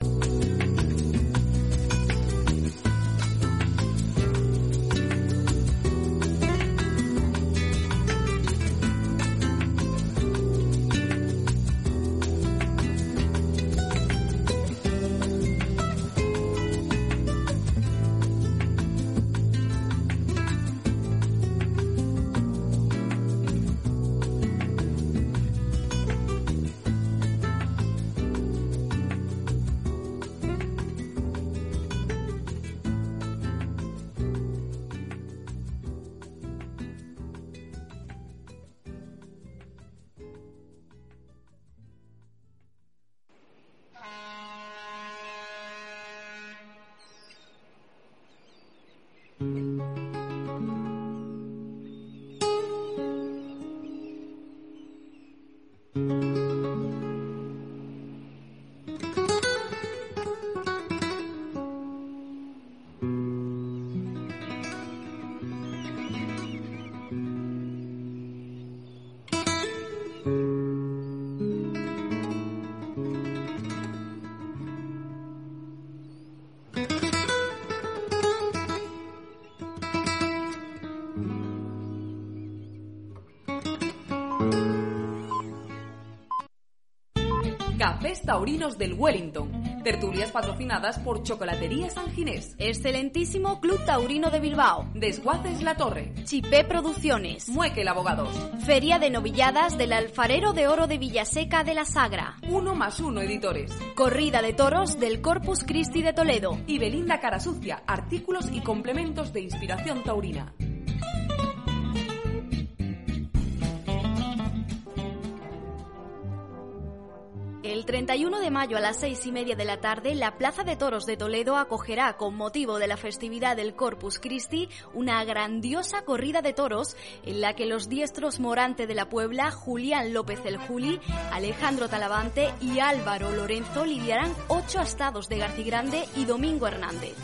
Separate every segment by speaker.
Speaker 1: Cafés Taurinos del Wellington. Tertulias patrocinadas por Chocolatería San Ginés.
Speaker 2: Excelentísimo Club Taurino de Bilbao.
Speaker 1: Desguaces La Torre.
Speaker 2: Chipé Producciones.
Speaker 1: Muekel Abogados.
Speaker 2: Feria de Novilladas del Alfarero de Oro de Villaseca de la Sagra.
Speaker 1: Uno más uno editores.
Speaker 2: Corrida de toros del Corpus Christi de Toledo.
Speaker 1: Y Belinda Carasucia. Artículos y complementos de inspiración taurina.
Speaker 2: 31 de mayo a las seis y media de la tarde, la Plaza de Toros de Toledo acogerá, con motivo de la festividad del Corpus Christi, una grandiosa corrida de toros en la que los diestros Morante de la Puebla, Julián López el Juli, Alejandro Talavante y Álvaro Lorenzo lidiarán ocho astados de Garcigrande y Domingo Hernández.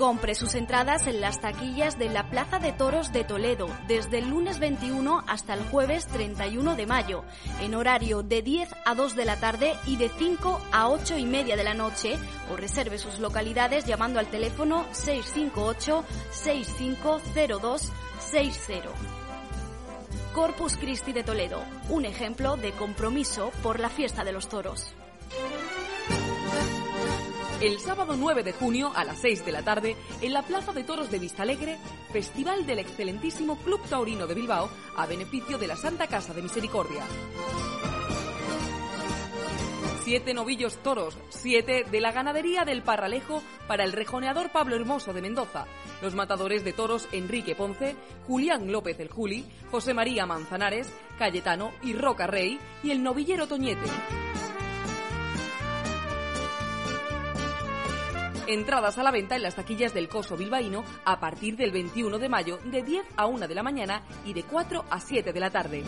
Speaker 2: Compre sus entradas en las taquillas de la Plaza de Toros de Toledo desde el lunes 21 hasta el jueves 31 de mayo, en horario de 10 a 2 de la tarde y de 5 a 8 y media de la noche, o reserve sus localidades llamando al teléfono 658-650260. Corpus Christi de Toledo, un ejemplo de compromiso por la fiesta de los toros.
Speaker 1: El sábado 9 de junio a las 6 de la tarde, en la Plaza de Toros de Vistalegre, Festival del excelentísimo Club Taurino de Bilbao a beneficio de la Santa Casa de Misericordia. Siete novillos toros, siete de la ganadería del Parralejo para el rejoneador Pablo Hermoso de Mendoza, los matadores de toros Enrique Ponce, Julián López el Juli, José María Manzanares, Cayetano y Roca Rey y el novillero Toñete. Entradas a la venta en las taquillas del Coso Bilbaíno a partir del 21 de mayo de 10 a 1 de la mañana y de 4 a 7 de la tarde.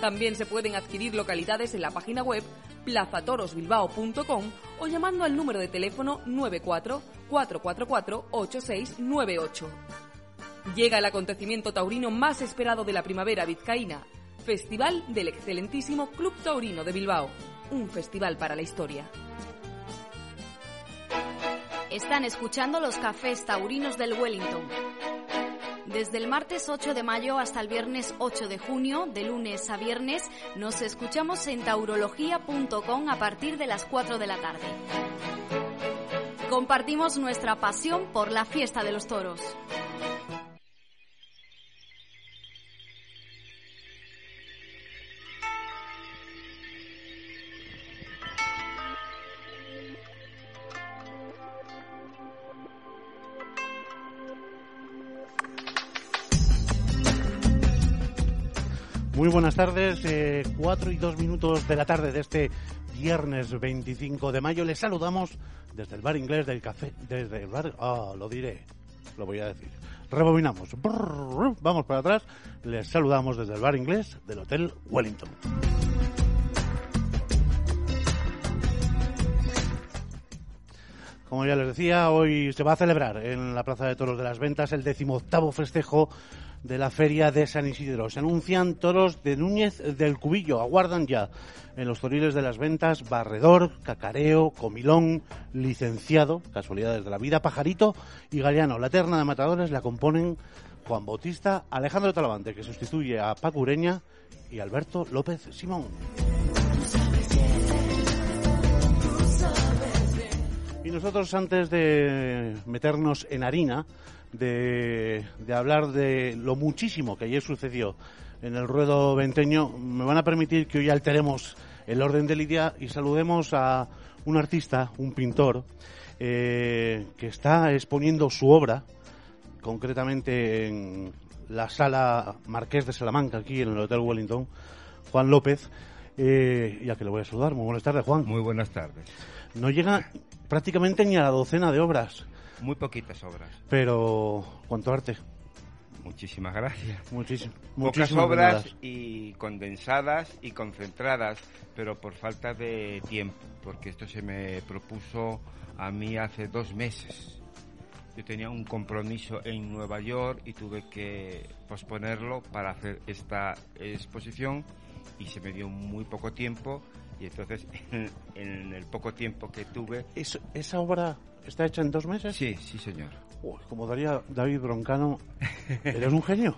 Speaker 1: También se pueden adquirir localidades en la página web plazatorosbilbao.com o llamando al número de teléfono 94 444 8698. Llega el acontecimiento taurino más esperado de la primavera vizcaína, Festival del excelentísimo Club Taurino de Bilbao, un festival para la historia.
Speaker 2: Están escuchando los cafés taurinos del Wellington. Desde el martes 8 de mayo hasta el viernes 8 de junio, de lunes a viernes, nos escuchamos en taurología.com a partir de las 4 de la tarde. Compartimos nuestra pasión por la fiesta de los toros.
Speaker 3: Buenas tardes, eh, y dos minutos de la tarde de este viernes 25 de mayo. Les saludamos desde el bar inglés del café, desde el bar, ah, lo diré, lo voy a decir. Rebobinamos, vamos para atrás, les saludamos desde el bar inglés del Hotel Wellington. Como ya les decía, hoy se va a celebrar en la Plaza de Toros de las Ventas el decimoctavo festejo de la Feria de San Isidro. Se anuncian toros de Núñez del Cubillo. Aguardan ya en los toriles de las ventas Barredor, Cacareo, Comilón, Licenciado, Casualidades de la Vida, Pajarito y Galeano. La terna de matadores la componen Juan Bautista, Alejandro Talavante, que sustituye a Paco Ureña, y Alberto López Simón. Y nosotros antes de meternos en harina, de, hablar de lo muchísimo que ayer sucedió en el ruedo venteño, me van a permitir que hoy alteremos el orden del día y saludemos a un artista, un pintor, eh, que está exponiendo su obra, concretamente en la sala Marqués de Salamanca, aquí en el Hotel Wellington, Juan López, eh, ya que le voy a saludar. Muy buenas tardes, Juan.
Speaker 4: Muy buenas tardes.
Speaker 3: No llega prácticamente ni a la docena de obras.
Speaker 4: Muy poquitas obras.
Speaker 3: Pero, ¿cuánto arte?
Speaker 4: Muchísimas gracias.
Speaker 3: Muchísimas.
Speaker 4: Pocas obras y condensadas y concentradas, pero por falta de tiempo, porque esto se me propuso a mí hace dos meses. Yo tenía un compromiso en Nueva York y tuve que posponerlo para hacer esta exposición y se me dio muy poco tiempo y entonces en, el poco tiempo que tuve...
Speaker 3: ¿Esa obra está hecha en dos meses?
Speaker 4: Sí, sí señor.
Speaker 3: como daría David Broncano, ¿eres un genio?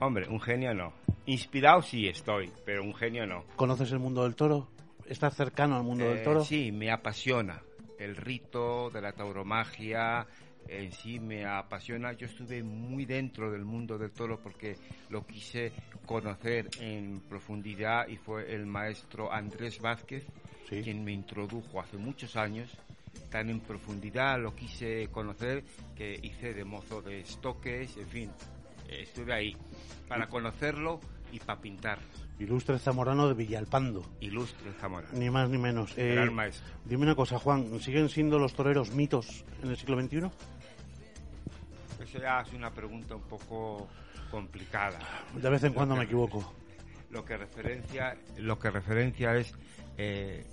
Speaker 4: Hombre, un genio no. Inspirado sí estoy, pero un genio no.
Speaker 3: ¿Conoces el mundo del toro? ¿Estás cercano al mundo del eh, toro?
Speaker 4: Sí, me apasiona. El rito de la tauromagia, en sí me apasiona. Yo estuve muy dentro del mundo del toro porque lo quise conocer en profundidad y fue el maestro Andrés Vázquez quien me introdujo hace muchos años. Tan en profundidad lo quise conocer que hice de mozo de estoques, en fin, estuve ahí para conocerlo y para pintar.
Speaker 3: Ilustre Zamorano de Villalpando.
Speaker 4: Ilustre Zamorano.
Speaker 3: Ni más ni menos.
Speaker 4: Eh, maestro.
Speaker 3: Dime una cosa, Juan, ¿siguen siendo los toreros mitos en el siglo XXI?
Speaker 4: Esa es una pregunta un poco complicada.
Speaker 3: De vez en cuando me equivoco.
Speaker 4: Lo que referencia, lo que referencia es eh,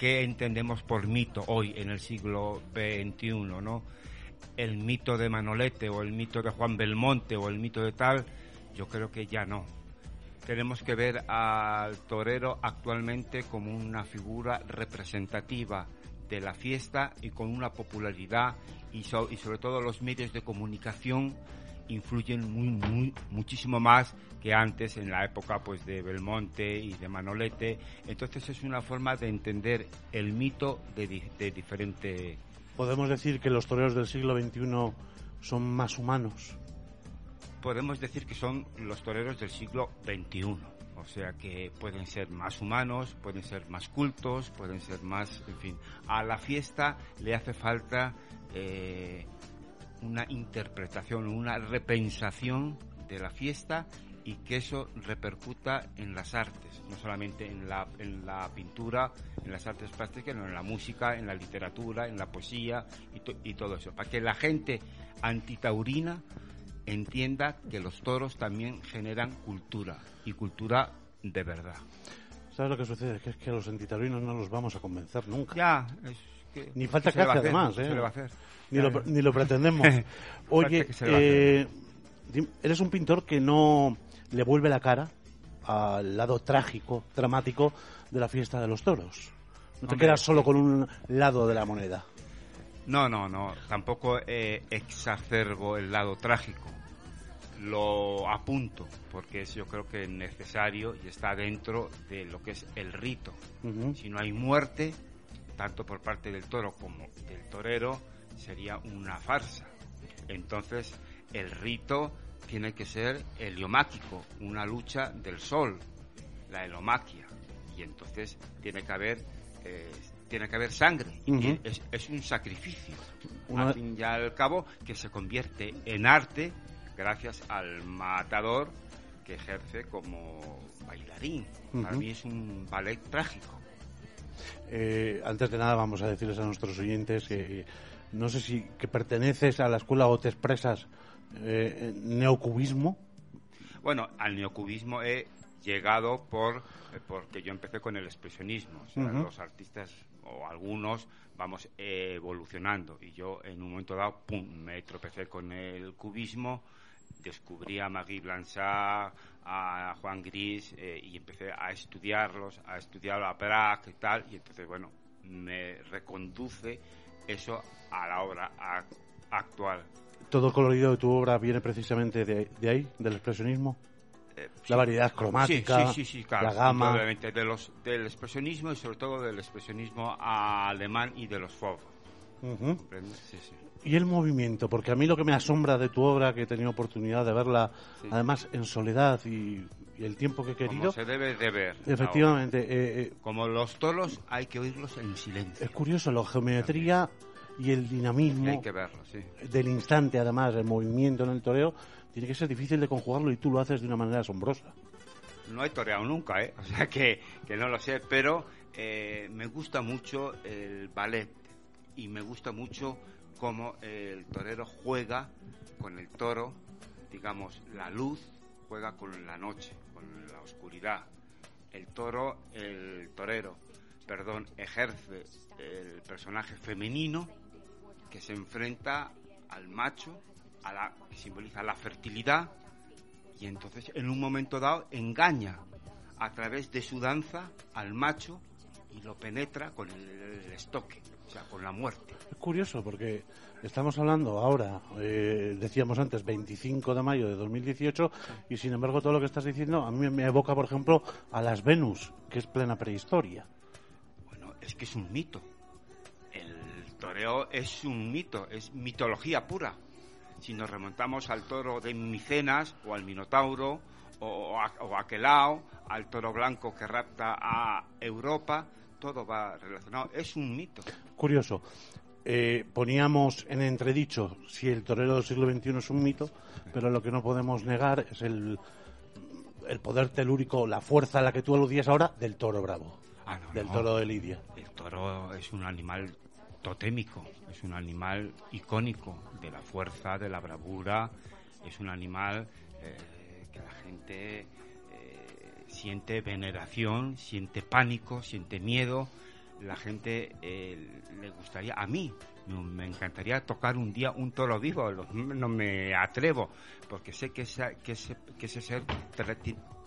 Speaker 4: qué entendemos por mito hoy en el siglo XXI, ¿no? El mito de Manolete o el mito de Juan Belmonte o el mito de tal, yo creo que ya no. Tenemos que ver al torero actualmente como una figura representativa de la fiesta y con una popularidad y, sobre todo los medios de comunicación influyen muy, muy, muchísimo más que antes en la época pues de Belmonte y de Manolete. Entonces es una forma de entender el mito de, de diferente.
Speaker 3: Podemos decir que los toreros del siglo XXI son más humanos.
Speaker 4: Podemos decir que son los toreros del siglo XXI o sea que pueden ser más humanos, pueden ser más cultos, pueden ser más, en fin, a la fiesta le hace falta eh, una interpretación, una repensación de la fiesta y que eso repercuta en las artes, no solamente en la, en la pintura, en las artes plásticas, sino en la música, en la literatura, en la poesía y, y todo eso, para que la gente antitaurina entienda que los toros también generan cultura y cultura de verdad.
Speaker 3: ¿Sabes lo que sucede? Que es que a los antitaurinos no los vamos a convencer nunca.
Speaker 4: Ya,
Speaker 3: Ni falta que hace además, ¿eh?
Speaker 4: va a hacer?
Speaker 3: Ni, lo, ni lo pretendemos. Oye, eh, eres un pintor que no le vuelve la cara al lado trágico, dramático de la fiesta de los toros. No te quedas solo con un lado de la moneda.
Speaker 4: No, no, no. Tampoco eh, exacerbo el lado trágico. Lo apunto porque es yo creo que es necesario y está dentro de lo que es el rito. Si no hay muerte, tanto por parte del toro como del torero, sería una farsa. Entonces, el rito tiene que ser heliomáquico, una lucha del sol, la helomaquia. Y entonces tiene que haber eh, tiene que haber sangre. es, un sacrificio, al fin y al cabo, que se convierte en arte gracias al matador que ejerce como bailarín. Para mí es un ballet trágico.
Speaker 3: Eh, antes de nada vamos a decirles a nuestros oyentes que no sé si que perteneces a la escuela o te expresas eh, neocubismo.
Speaker 4: Bueno, al neocubismo he llegado por eh, porque yo empecé con el expresionismo. Los artistas o algunos vamos evolucionando y yo en un momento dado pum, me tropecé con el cubismo, descubrí a Marie Blanchard, a Juan Gris eh, y empecé a estudiarlos, a estudiar a Prague y tal y entonces bueno me reconduce eso a la obra actual.
Speaker 3: ¿Todo el colorido de tu obra viene precisamente de ahí, del expresionismo? Eh, la variedad cromática, la gama.
Speaker 4: de los, del expresionismo y sobre todo del expresionismo alemán y de los Fauve.
Speaker 3: Y el movimiento, porque a mí lo que me asombra de tu obra, que he tenido oportunidad de verla, además en soledad y, el tiempo que he querido. Como
Speaker 4: se debe de ver.
Speaker 3: Efectivamente. Eh,
Speaker 4: eh, Como los toros, hay que oírlos en silencio.
Speaker 3: Es curioso, la geometría y el dinamismo del instante, además, el movimiento en el toreo, tiene que ser difícil de conjugarlo y tú lo haces de una manera asombrosa.
Speaker 4: No he toreado nunca, ¿eh? O sea que, que no lo sé, pero eh, me gusta mucho el ballet y me gusta mucho cómo el torero juega con el toro, digamos, la luz juega con la noche, con la oscuridad. El toro, el torero, perdón, ejerce el personaje femenino que se enfrenta al macho a la, que simboliza la fertilidad, y entonces en un momento dado engaña a través de su danza al macho y lo penetra con el, estoque, o sea, con la muerte.
Speaker 3: Es curioso porque estamos hablando ahora, eh, decíamos antes, 25 de mayo de 2018, y sin embargo todo lo que estás diciendo a mí me evoca, por ejemplo, a las Venus, que es plena prehistoria.
Speaker 4: Bueno, es que es un mito. El toreo es un mito, es mitología pura si nos remontamos al toro de Micenas o al Minotauro o, a, o Aquelao, al toro blanco que rapta a Europa, todo va relacionado. Es un mito.
Speaker 3: Curioso. Eh, poníamos en entredicho si el torero del siglo XXI es un mito, pero lo que no podemos negar es el, el poder telúrico, la fuerza a la que tú aludías ahora del toro bravo, ah, del toro de Lidia.
Speaker 4: El toro es un animal totémico, es un animal icónico de la fuerza, de la bravura, es un animal eh, que la gente siente veneración, siente pánico, siente miedo. La gente eh, le gustaría, a mí me encantaría tocar un día un toro vivo, no me atrevo, porque sé que, que, ese, que ese ser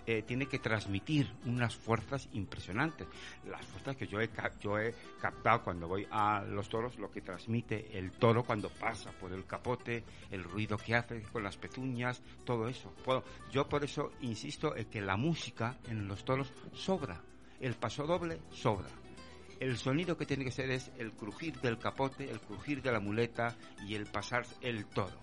Speaker 4: eh, tiene que transmitir unas fuerzas impresionantes. Las fuerzas que yo he, yo he captado cuando voy a los toros, lo que transmite el toro cuando pasa por el capote, el ruido que hace con las pezuñas, todo eso. yo por eso insisto en que la música en los toros sobra. El paso doble sobra. El sonido que tiene que ser es el crujir del capote, el crujir de la muleta y el pasar el toro.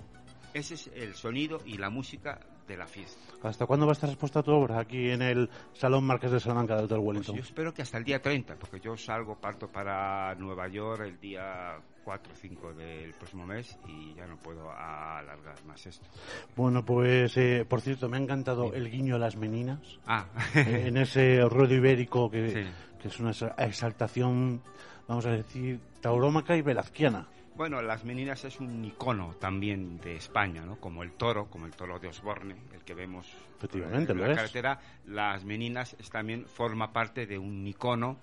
Speaker 4: Ese es el sonido y la música de la fiesta.
Speaker 3: ¿Hasta cuándo va a estar expuesta tu obra aquí en el Salón Marqués de Salamanca del Hotel pues Wellington?
Speaker 4: yo espero que hasta el día 30, porque yo salgo, parto para Nueva York el día 4 o 5 del próximo mes y ya no puedo alargar más esto.
Speaker 3: Bueno, pues, eh, por cierto, me ha encantado el guiño a las meninas. Ah. Eh, en ese ruedo ibérico que, que es una exaltación, vamos a decir, taurómaca y velazquiana.
Speaker 4: Bueno, las meninas es un icono también de España, ¿no? Como el toro, como el toro de Osborne, el que vemos
Speaker 3: Efectivamente,
Speaker 4: en la carretera. Las meninas también forma parte de un icono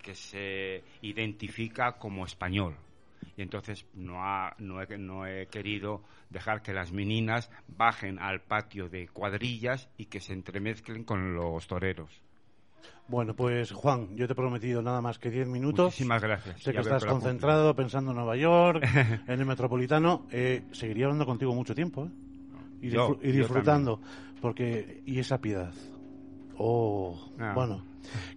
Speaker 4: que se identifica como español. Y entonces no, ha, no, he, no he querido dejar que las meninas bajen al patio de cuadrillas y que se entremezclen con los toreros.
Speaker 3: Bueno, pues Juan, yo te he prometido nada más que 10 minutos.
Speaker 4: Muchísimas gracias.
Speaker 3: Sé que estás concentrado pensando en Nueva York, en el Metropolitano. Eh, seguiría hablando contigo mucho tiempo ¿eh? y, disfrutando. porque Y esa piedad. Oh, ah. bueno,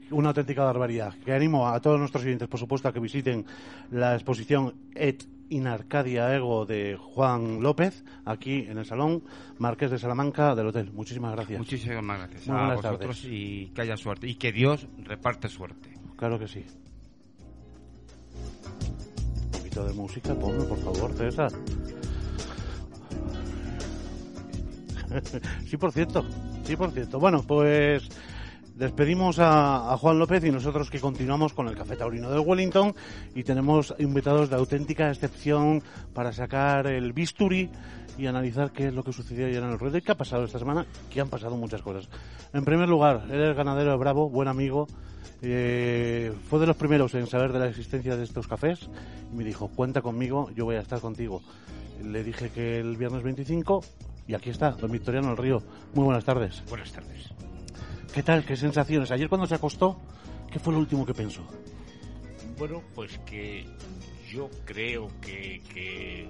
Speaker 3: una auténtica barbaridad. Que animo a todos nuestros clientes, por supuesto, a que visiten la exposición ET in Arcadia Ego de Juan López, aquí en el Salón Marqués de Salamanca del Hotel. Muchísimas gracias.
Speaker 4: Muchísimas gracias a vosotros y que haya suerte. Y que Dios reparte suerte.
Speaker 3: Claro que sí. Un poquito de música, ponme, por favor, César. sí, por cierto. Sí, por cierto. Bueno, pues Despedimos a, Juan López y nosotros que continuamos con el Café Taurino del Wellington y tenemos invitados de auténtica excepción para sacar el bisturi y analizar qué es lo que sucedió ayer en el ruedo y qué ha pasado esta semana, que han pasado muchas cosas. En primer lugar, eres ganadero de Bravo, buen amigo, eh, fue de los primeros en saber de la existencia de estos cafés y me dijo, cuenta conmigo, yo voy a estar contigo. Le dije que el viernes 25 y aquí está, don Victoriano del Río. Muy buenas tardes.
Speaker 5: Buenas tardes.
Speaker 3: ¿Qué tal? ¿Qué sensaciones? Ayer cuando se acostó, ¿qué fue lo último que pensó?
Speaker 5: Bueno, pues que yo creo que,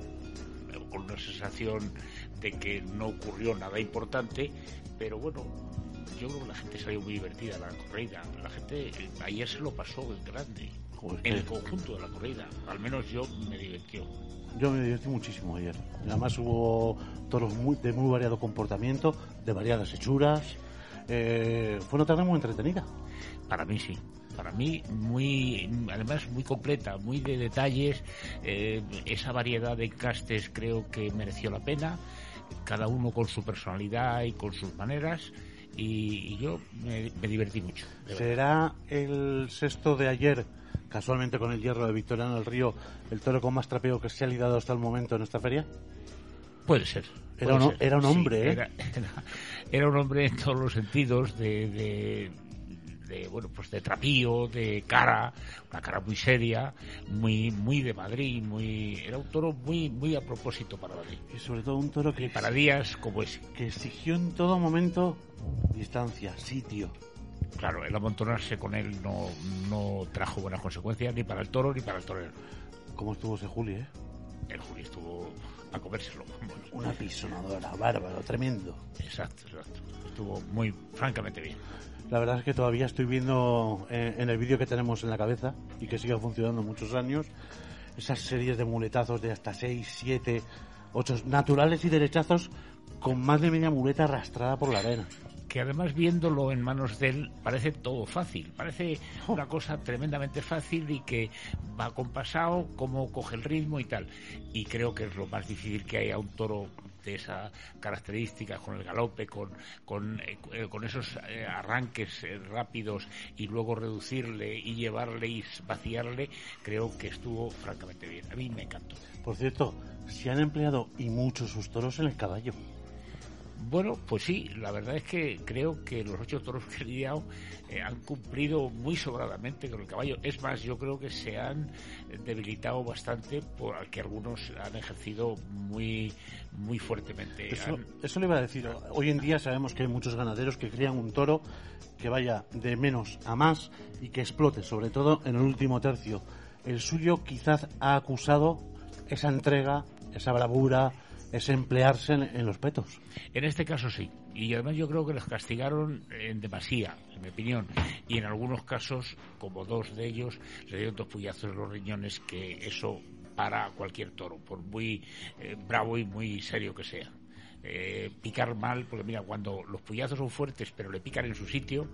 Speaker 5: con una sensación de que no ocurrió nada importante, pero bueno, yo creo que la gente salió muy divertida la corrida. La gente eh, ayer se lo pasó en grande, en el conjunto de la corrida. Al menos yo me divirtió.
Speaker 3: Yo me divertí muchísimo ayer. Además hubo toros muy, de muy variado comportamiento, de variadas hechuras. Eh, fue una tarde muy entretenida.
Speaker 5: Para mí sí. Para mí muy, además muy completa, muy de detalles. Eh, esa variedad de castes creo que mereció la pena. Cada uno con su personalidad y con sus maneras. Y, yo me, divertí mucho.
Speaker 3: ¿Será el sexto de ayer? casualmente con el hierro de Victoriano del Río, el toro con más trapeo que se ha lidado hasta el momento en esta feria?
Speaker 5: Puede ser.
Speaker 3: era, un, era un hombre,
Speaker 5: ¿eh? Era, un hombre en todos los sentidos, de, de, bueno, pues de trapío, de cara, una cara muy seria, muy, muy de Madrid, muy, era un toro muy, muy a propósito para Madrid.
Speaker 3: Y sobre todo un toro que...
Speaker 5: para días como ese.
Speaker 3: Que exigió en todo momento distancia, sitio
Speaker 5: claro, el amontonarse con él no, no trajo buenas consecuencias ni para el toro ni para el torero.
Speaker 3: ¿Cómo estuvo ese Juli, eh?
Speaker 5: El Juli estuvo a comérselo.
Speaker 3: Una pisonadora, bárbaro, tremendo.
Speaker 5: Exacto, exacto. Estuvo muy, francamente bien.
Speaker 3: La verdad es que todavía estoy viendo en, en el vídeo que tenemos en la cabeza y que sigue funcionando muchos años, esas series de muletazos de hasta 6, 7, 8 naturales y derechazos con más de media muleta arrastrada por la arena
Speaker 5: que además viéndolo en manos de él parece todo fácil, parece una cosa tremendamente fácil y que va compasado, cómo coge el ritmo y tal. Y creo que es lo más difícil que haya un toro de esa característica, con el galope, con, con, eh, con esos eh, arranques eh, rápidos y luego reducirle y llevarle y vaciarle, creo que estuvo francamente bien. A mí me encantó.
Speaker 3: Por cierto, se han empleado y muchos sus toros en el caballo.
Speaker 5: Bueno, pues sí, la verdad es que creo que los ocho toros que he lidiado eh, han cumplido muy sobradamente con el caballo. Es más, yo creo que se han debilitado bastante por que algunos han ejercido muy, muy fuertemente.
Speaker 3: Eso, eso le iba a decir. Hoy en día sabemos que hay muchos ganaderos que crían un toro que vaya de menos a más y que explote, sobre todo en el último tercio. El suyo quizás ha acusado esa entrega, esa bravura, es emplearse en, los petos.
Speaker 5: En este caso sí. Y además yo creo que les castigaron en demasía, en mi opinión. Y en algunos casos, como dos de ellos, le dieron dos puyazos en los riñones, que eso para cualquier toro, por muy eh, bravo y muy serio que sea. Eh, picar mal, porque mira, cuando los puyazos son fuertes pero le pican en su sitio,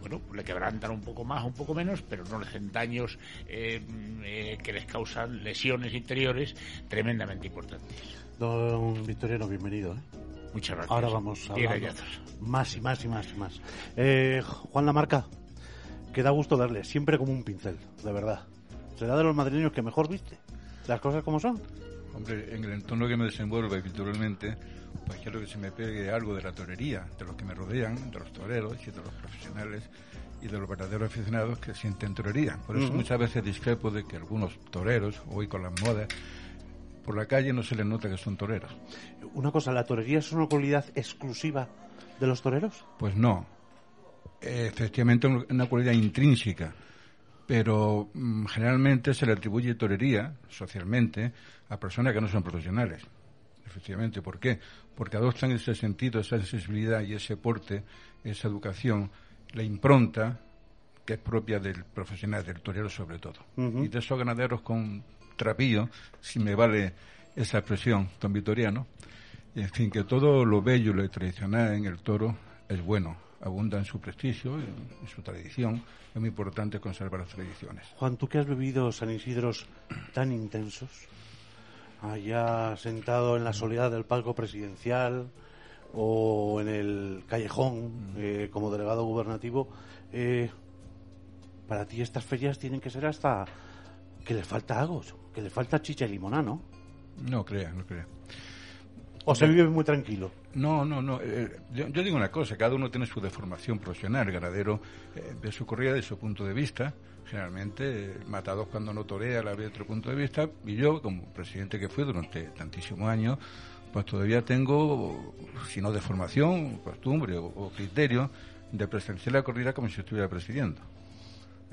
Speaker 5: bueno, pues le quebrantan un poco más, un poco menos, pero no le hacen daños eh, que les causan lesiones interiores tremendamente importantes.
Speaker 3: Don Victoriano, bienvenido. ¿eh?
Speaker 5: Muchas gracias.
Speaker 3: Ahora vamos a hablar más y más y más y más. Eh, Juan Lamarca, que da gusto verle, siempre como un pincel, de verdad. Será de los madrileños que mejor viste. Las cosas como son.
Speaker 6: Hombre, en el entorno que me desenvuelvo habitualmente, pues quiero que se me pegue algo de la torería, de los que me rodean, de los toreros y de los profesionales y de los verdaderos aficionados que sienten torería. Por eso muchas veces discrepo de que algunos toreros, hoy con las modas, por la calle no se les nota que son toreros.
Speaker 3: Una cosa, ¿la torería es una cualidad exclusiva de los toreros?
Speaker 6: Pues no. Efectivamente, una cualidad intrínseca. Pero mm, generalmente se le atribuye torería, socialmente, a personas que no son profesionales. Efectivamente, ¿por qué? Porque adoptan ese sentido, esa sensibilidad y ese porte, esa educación, la impronta que es propia del profesional, del torero sobre todo. Y de esos ganaderos con trapillo, si me vale esa expresión, don Vitoriano. Y en fin, que todo lo bello y lo tradicional en el toro es bueno, abunda en su prestigio, en, su tradición. Es muy importante conservar las tradiciones.
Speaker 3: Juan, tú que has bebido San Isidros tan intensos, allá sentado en la soledad del palco presidencial, o en el callejón eh, como delegado gubernativo, eh, para ti estas ferias tienen que ser hasta que le falta algo, que le falta chicha y limonada, ¿no?
Speaker 6: No crea, no crea.
Speaker 3: ¿O se vive muy tranquilo?
Speaker 6: No, no, no. eh, yo, yo digo una cosa, cada uno tiene su deformación profesional. El ganadero eh, ve su corrida de su punto de vista. Generalmente, eh, Matados cuando no torea la ve de otro punto de vista. Y yo, como presidente que fui durante tantísimos años, pues todavía tengo, si no deformación, costumbre o, o criterio, de presenciar la corrida como si estuviera presidiendo.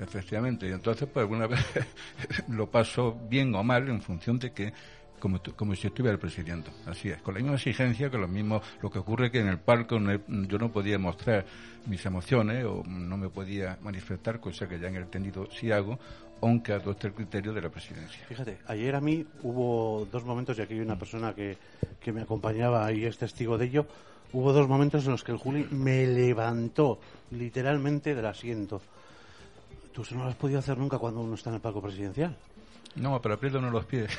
Speaker 6: Efectivamente, y entonces pues alguna vez lo paso bien o mal en función de que como, como si estuviera presidiendo. Así es, con la misma exigencia, con lo mismo, lo que ocurre que en el palco no yo no podía mostrar mis emociones o no me podía manifestar, cosa que ya en el tendido sí hago, aunque adopte el criterio de la presidencia.
Speaker 3: Fíjate, ayer a mí hubo dos momentos, y aquí hay una persona que, que me acompañaba y es testigo de ello, hubo dos momentos en los que el Juli me levantó literalmente del asiento. Tú eso no lo has podido hacer nunca cuando uno está en el palco presidencial.
Speaker 6: No, pero aprieta uno los pies.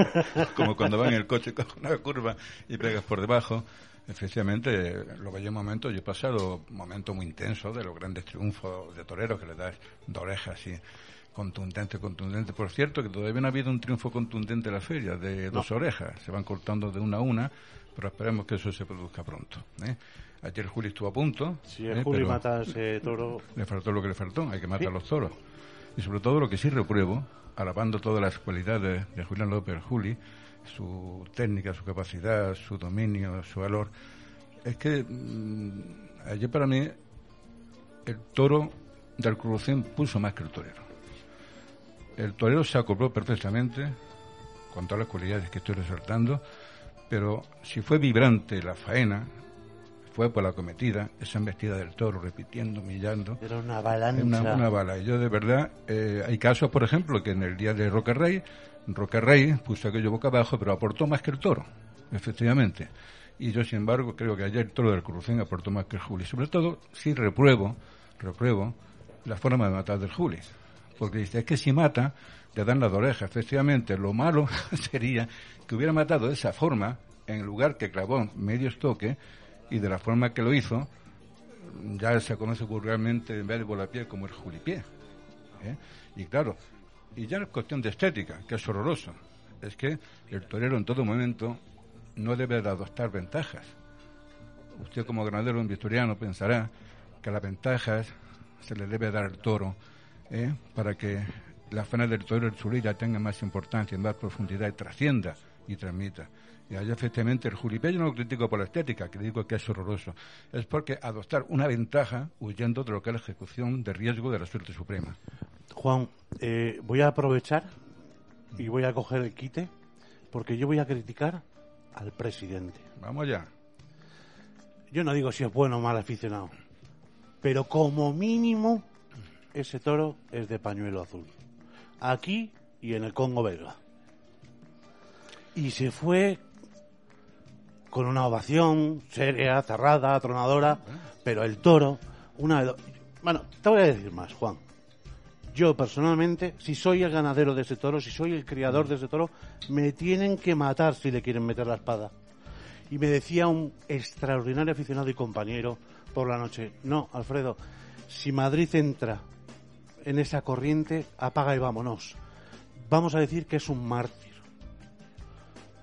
Speaker 6: Como cuando va en el coche, coge una curva y pegas por debajo. Efectivamente, lo que yo momento, yo he pasado momentos muy intensos de los grandes triunfos de toreros que le das de orejas así, contundente, contundente. Por cierto, que todavía no ha habido un triunfo contundente en la feria, de dos orejas. Se van cortando de una a una, pero esperemos que eso se produzca pronto. ¿eh? Ayer Juli estuvo a punto.
Speaker 3: Si el
Speaker 6: ¿eh?
Speaker 3: Juli mata a ese toro,
Speaker 6: le faltó lo que le faltó, hay que matar
Speaker 3: Sí.
Speaker 6: a los toros. Y sobre todo lo que sí repruebo, alabando todas las cualidades de Julián López Juli, su técnica, su capacidad, su dominio, su valor, es que mm, ayer para mí el toro del Crucén puso más que el torero. El torero se acopló perfectamente, con todas las cualidades que estoy resaltando, pero si fue vibrante la faena, fue por la cometida, esa embestida del toro, repitiendo, humillando,
Speaker 3: era una avalancha.
Speaker 6: una, una bala. Y yo de verdad, eh, hay casos, por ejemplo, que en el día de Roca Rey, Roca Rey puso aquello boca abajo, pero aportó más que el toro, efectivamente. Y yo, sin embargo, creo que ayer el toro del Crucén aportó más que el Juli. Sobre todo, sí repruebo, repruebo la forma de matar del Juli. Porque dice, es que si mata, le dan las orejas. Efectivamente, lo malo sería que hubiera matado de esa forma, en lugar que clavó medio estoque, y de la forma que lo hizo, ya se conoce vulgarmente en vez de volapié como el julipié. ¿eh? Y claro, y ya no es cuestión de estética, que es horroroso. Es que el torero en todo momento no debe de adoptar ventajas. Usted como ganadero en victoriano pensará que las ventajas se le debe dar al toro ¿eh? para que la faena del toro el chulilla tenga más importancia, más profundidad y trascienda y transmita. Y allá efectivamente el julipé yo no lo critico por la estética, que digo que es horroroso. Es porque adoptar una ventaja huyendo de lo que es la ejecución de riesgo de la suerte suprema.
Speaker 3: Juan, eh, voy a aprovechar y voy a coger el quite porque yo voy a criticar al presidente.
Speaker 6: Vamos allá.
Speaker 3: Yo no digo si es bueno o mal aficionado, pero como mínimo ese toro es de pañuelo azul. Aquí y en el Congo belga. Y se fue con una ovación seria, cerrada, atronadora, pero el toro, una de dos... Bueno, te voy a decir más, Juan. Yo personalmente, si soy el ganadero de ese toro, si soy el criador de ese toro, me tienen que matar si le quieren meter la espada. Y me decía un extraordinario aficionado y compañero por la noche, no, Alfredo, si Madrid entra en esa corriente, apaga y vámonos. Vamos a decir que es un mártir.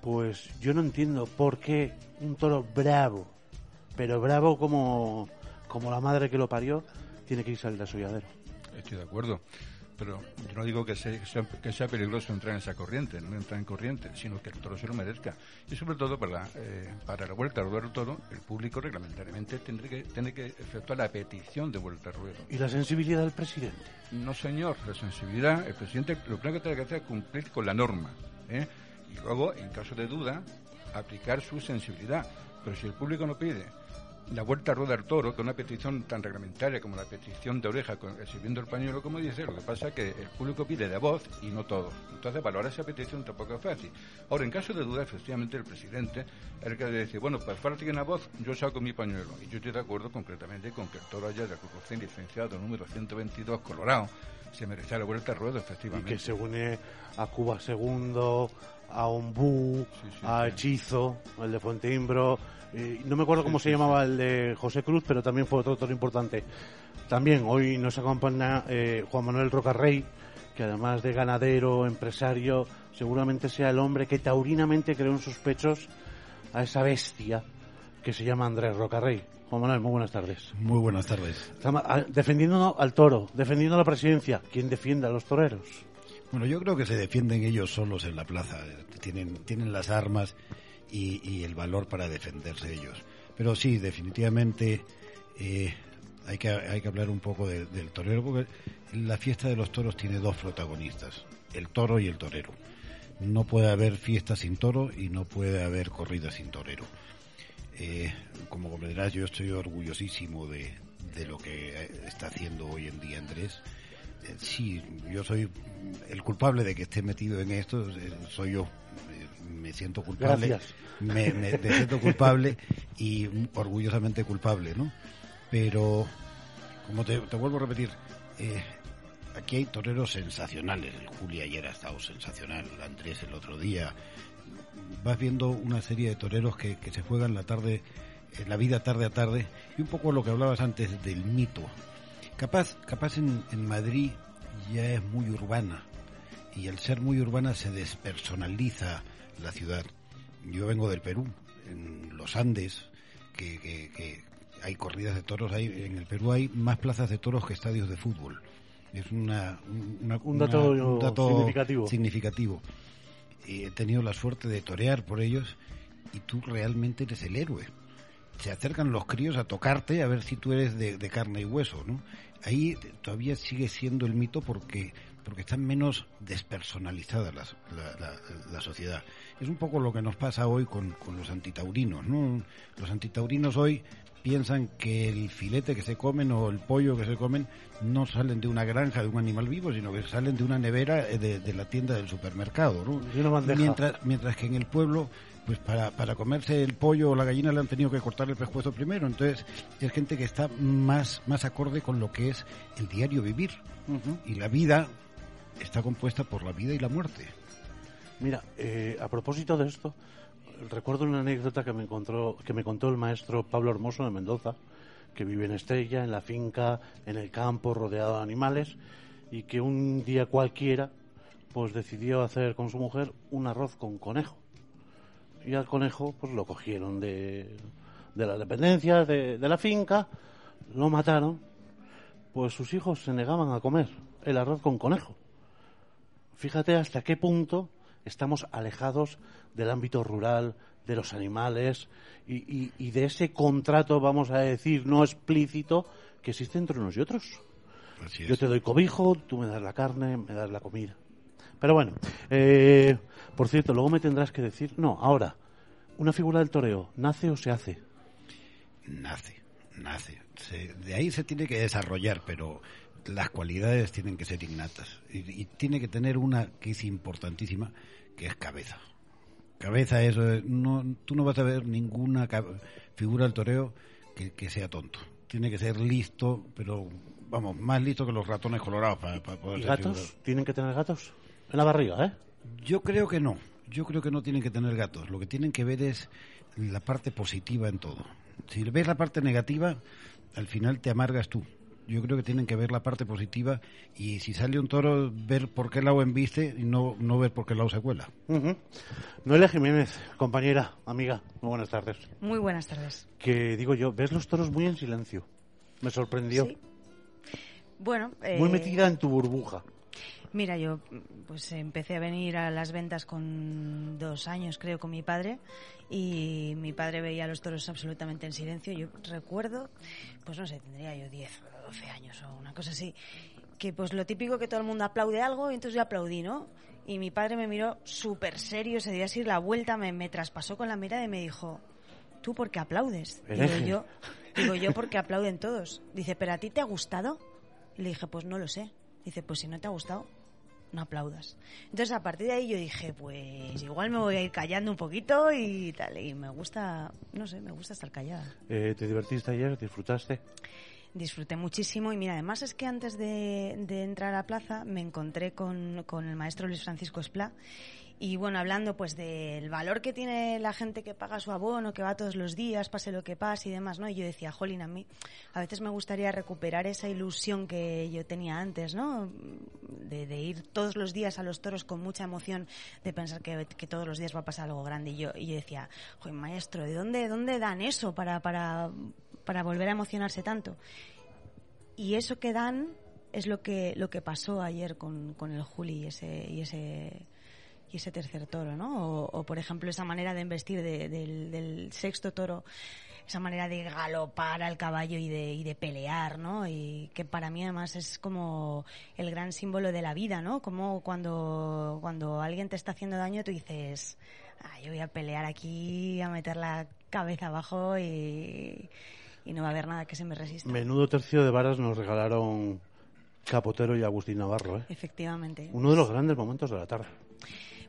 Speaker 3: Pues yo no entiendo por qué un toro bravo, pero bravo como, como la madre que lo parió, tiene que irse al desolladero.
Speaker 6: Estoy de acuerdo. Pero yo no digo que sea, que sea, peligroso entrar en esa corriente, no entrar en corriente, sino que el toro se lo merezca. Y sobre todo para, eh, para la vuelta al ruedo toro, el público reglamentariamente tendrá que, tiene que efectuar la petición de vuelta al ruedo.
Speaker 3: ¿Y la sensibilidad del presidente?
Speaker 6: No, señor, la sensibilidad, el presidente lo primero que tiene que hacer es cumplir con la norma. ¿eh? Y luego, en caso de duda, aplicar su sensibilidad. Pero si el público no pide la vuelta a rueda al toro, que una petición tan reglamentaria como la petición de oreja, con, sirviendo el pañuelo, como dice, lo que pasa es que el público pide de voz y no todos. Entonces, valorar esa petición tampoco es fácil. Ahora, en caso de duda, efectivamente, el presidente es el que decir, bueno, pues falta que una voz, yo saco mi pañuelo. Y yo estoy de acuerdo concretamente con que el toro haya de Cruz licenciado número 122, Colorado, se merecía la vuelta al ruedo,
Speaker 3: Y
Speaker 6: efectivamente.
Speaker 3: que se une a Cuba Segundo, a Ombú, a Hechizo, el de Fuenteimbro. eh, no me acuerdo cómo se llamaba el de José Cruz, pero también fue otro toro importante. También hoy nos acompaña eh, Juan Manuel Rocarrey, que además de ganadero, empresario, seguramente sea el hombre que taurinamente creó en sus pechos a esa bestia que se llama Andrés Rocarrey. Juan Manuel, muy buenas tardes.
Speaker 7: Muy buenas tardes.
Speaker 3: Ah, defendiendo al toro, defendiendo la presidencia. ¿Quién defiende a los toreros?
Speaker 7: Bueno, yo creo que se defienden ellos solos en la plaza. Tienen, tienen las armas y, el valor para defenderse ellos. Pero sí, definitivamente eh, hay, que, hay que hablar un poco de- del torero, porque la fiesta de los toros tiene dos protagonistas, el toro y el torero. No puede haber fiesta sin toro y no puede haber corrida sin torero. Eh, como comprenderás, yo estoy orgullosísimo de, de lo que eh, está haciendo hoy en día Andrés. Sí, yo soy el culpable de que esté metido en esto, eh, soy yo. Eh, Me siento culpable. Me, me- me siento culpable y orgullosamente culpable, ¿no? Pero, como te, te vuelvo a repetir, eh, aquí hay toreros sensacionales. El Juli ayer ha estado sensacional, Andrés el otro día. Vas viendo una serie de toreros que, que se juegan la tarde, la vida tarde a tarde, y un poco lo que hablabas antes del mito. Capaz, capaz en, en Madrid ya es muy urbana, y al ser muy urbana se despersonaliza la ciudad. Yo vengo del Perú, en los Andes, que, que- que hay corridas de toros, hay, en el Perú hay más plazas de toros que estadios de fútbol. Es una, una-
Speaker 3: Un dato
Speaker 7: una- un dato
Speaker 3: significativo.
Speaker 7: significativo. Y he tenido la suerte de torear por ellos y tú realmente eres el héroe. Se acercan los críos a tocarte a ver si tú eres de, de carne y hueso, ¿no? Ahí todavía sigue siendo el mito porque porque está menos despersonalizada la, la- la- la sociedad. Es un poco lo que nos pasa hoy con, con los antitaurinos, ¿no? Los antitaurinos hoy piensan que el filete que se comen o el pollo que se comen no salen de una granja de un animal vivo, sino que salen de una nevera eh, de, de la tienda del supermercado, ¿no?
Speaker 3: De una bandeja.
Speaker 7: Mientras, mientras que en el pueblo, pues para, para comerse el pollo o la gallina le han tenido que cortar el pescuezo primero. Entonces, es gente que está más, más acorde con lo que es el diario vivir. Y la vida está compuesta por la vida y la muerte.
Speaker 3: Mira, eh, a propósito de esto, recuerdo una anécdota que me encontró, que me contó el maestro Pablo Hermoso de Mendoza, que vive en Estella, en la finca, en el campo, rodeado de animales, y que un día cualquiera, pues decidió hacer con su mujer un arroz con conejo. Y al conejo, pues lo cogieron de, de las dependencias de, de la finca, lo mataron, pues sus hijos se negaban a comer el arroz con conejo. Fíjate hasta qué punto estamos alejados del ámbito rural, de los animales y, y- y de ese contrato, vamos a decir, no explícito que existe entre unos y otros.
Speaker 7: Así es.
Speaker 3: Yo te doy cobijo, tú me das la carne, me das la comida. Pero bueno, eh, por cierto, luego me tendrás que decir, no, ahora, una figura del toreo, ¿nace o se hace?
Speaker 7: Nace, nace. Se- de ahí se tiene que desarrollar, pero las cualidades tienen que ser innatas. Y, y tiene que tener una que es importantísima, que es cabeza. Cabeza, eso es- no, tú no vas a ver ninguna figura del toreo que, que sea tonto. Tiene que ser listo, pero vamos, más listo que los ratones colorados para, para poder
Speaker 3: ¿Y
Speaker 7: ser
Speaker 3: gatos? ¿Tienen que tener gatos? En la barriga, ¿eh?
Speaker 7: Yo creo que no. Yo creo que no tienen que tener gatos. Lo que tienen que ver es la parte positiva en todo. Si ves la parte negativa, al final te amargas tú. Yo creo que tienen que ver la parte positiva y si sale un toro, ver por qué lado embiste y no, no ver por qué lado se cuela.
Speaker 3: Noelia Jiménez, compañera, amiga, muy buenas tardes.
Speaker 8: Muy buenas tardes.
Speaker 3: Que digo yo, ves los toros muy en silencio. Me sorprendió.
Speaker 8: Sí. Bueno,
Speaker 3: Muy
Speaker 8: eh,
Speaker 3: metida en tu burbuja.
Speaker 8: Mira, yo pues empecé a venir a las ventas con dos años, creo, con mi padre y mi padre veía los toros absolutamente en silencio. Yo recuerdo, pues no sé, tendría yo 10 o 12 años o una cosa así, que pues lo típico que todo el mundo aplaude algo y entonces yo aplaudí, ¿no? Y mi padre me miró súper serio, se dio así la vuelta, me, me traspasó con la mirada y me dijo, ¿tú por qué aplaudes? Digo yo, digo yo porque aplauden todos. Dice, ¿pero a ti te ha gustado? Y le dije, pues no lo sé. Dice, pues si no te ha gustado, no aplaudas. Entonces a partir de ahí yo dije, pues igual me voy a ir callando un poquito y tal. Y me gusta, no sé, me gusta estar callada.
Speaker 3: Eh, ¿Te divertiste ayer? ¿Disfrutaste?
Speaker 8: Disfruté muchísimo y mira, además es que antes de, de entrar a plaza me encontré con, con el maestro Luis Francisco Esplá Y bueno, hablando pues del valor que tiene la gente que paga su abono, que va todos los días, pase lo que pase y demás, ¿no? Y yo decía, jolín, a mí a veces me gustaría recuperar esa ilusión que yo tenía antes, ¿no? De, ir todos los días a los toros con mucha emoción, de pensar que, todos los días va a pasar algo grande. Y yo, y yo decía, joder, maestro, ¿de dónde, dónde dan eso para, para, para volver a emocionarse tanto? Y eso que dan es lo que, lo que pasó ayer con, con el Juli y ese, y ese y ese tercer toro, ¿no? O, por ejemplo, esa manera de investir del, sexto toro, esa manera de galopar al caballo y de, y de pelear, ¿no? Y que para mí además es como el gran símbolo de la vida, ¿no? Como cuando, cuando alguien te está haciendo daño, tú dices, ah, yo voy a pelear aquí, a meter la cabeza abajo y, y no va a haber nada que se me resista.
Speaker 3: Menudo tercio de varas nos regalaron Capotero y Agustín Navarro, ¿eh?
Speaker 8: Efectivamente.
Speaker 3: Uno de los grandes momentos de la tarde.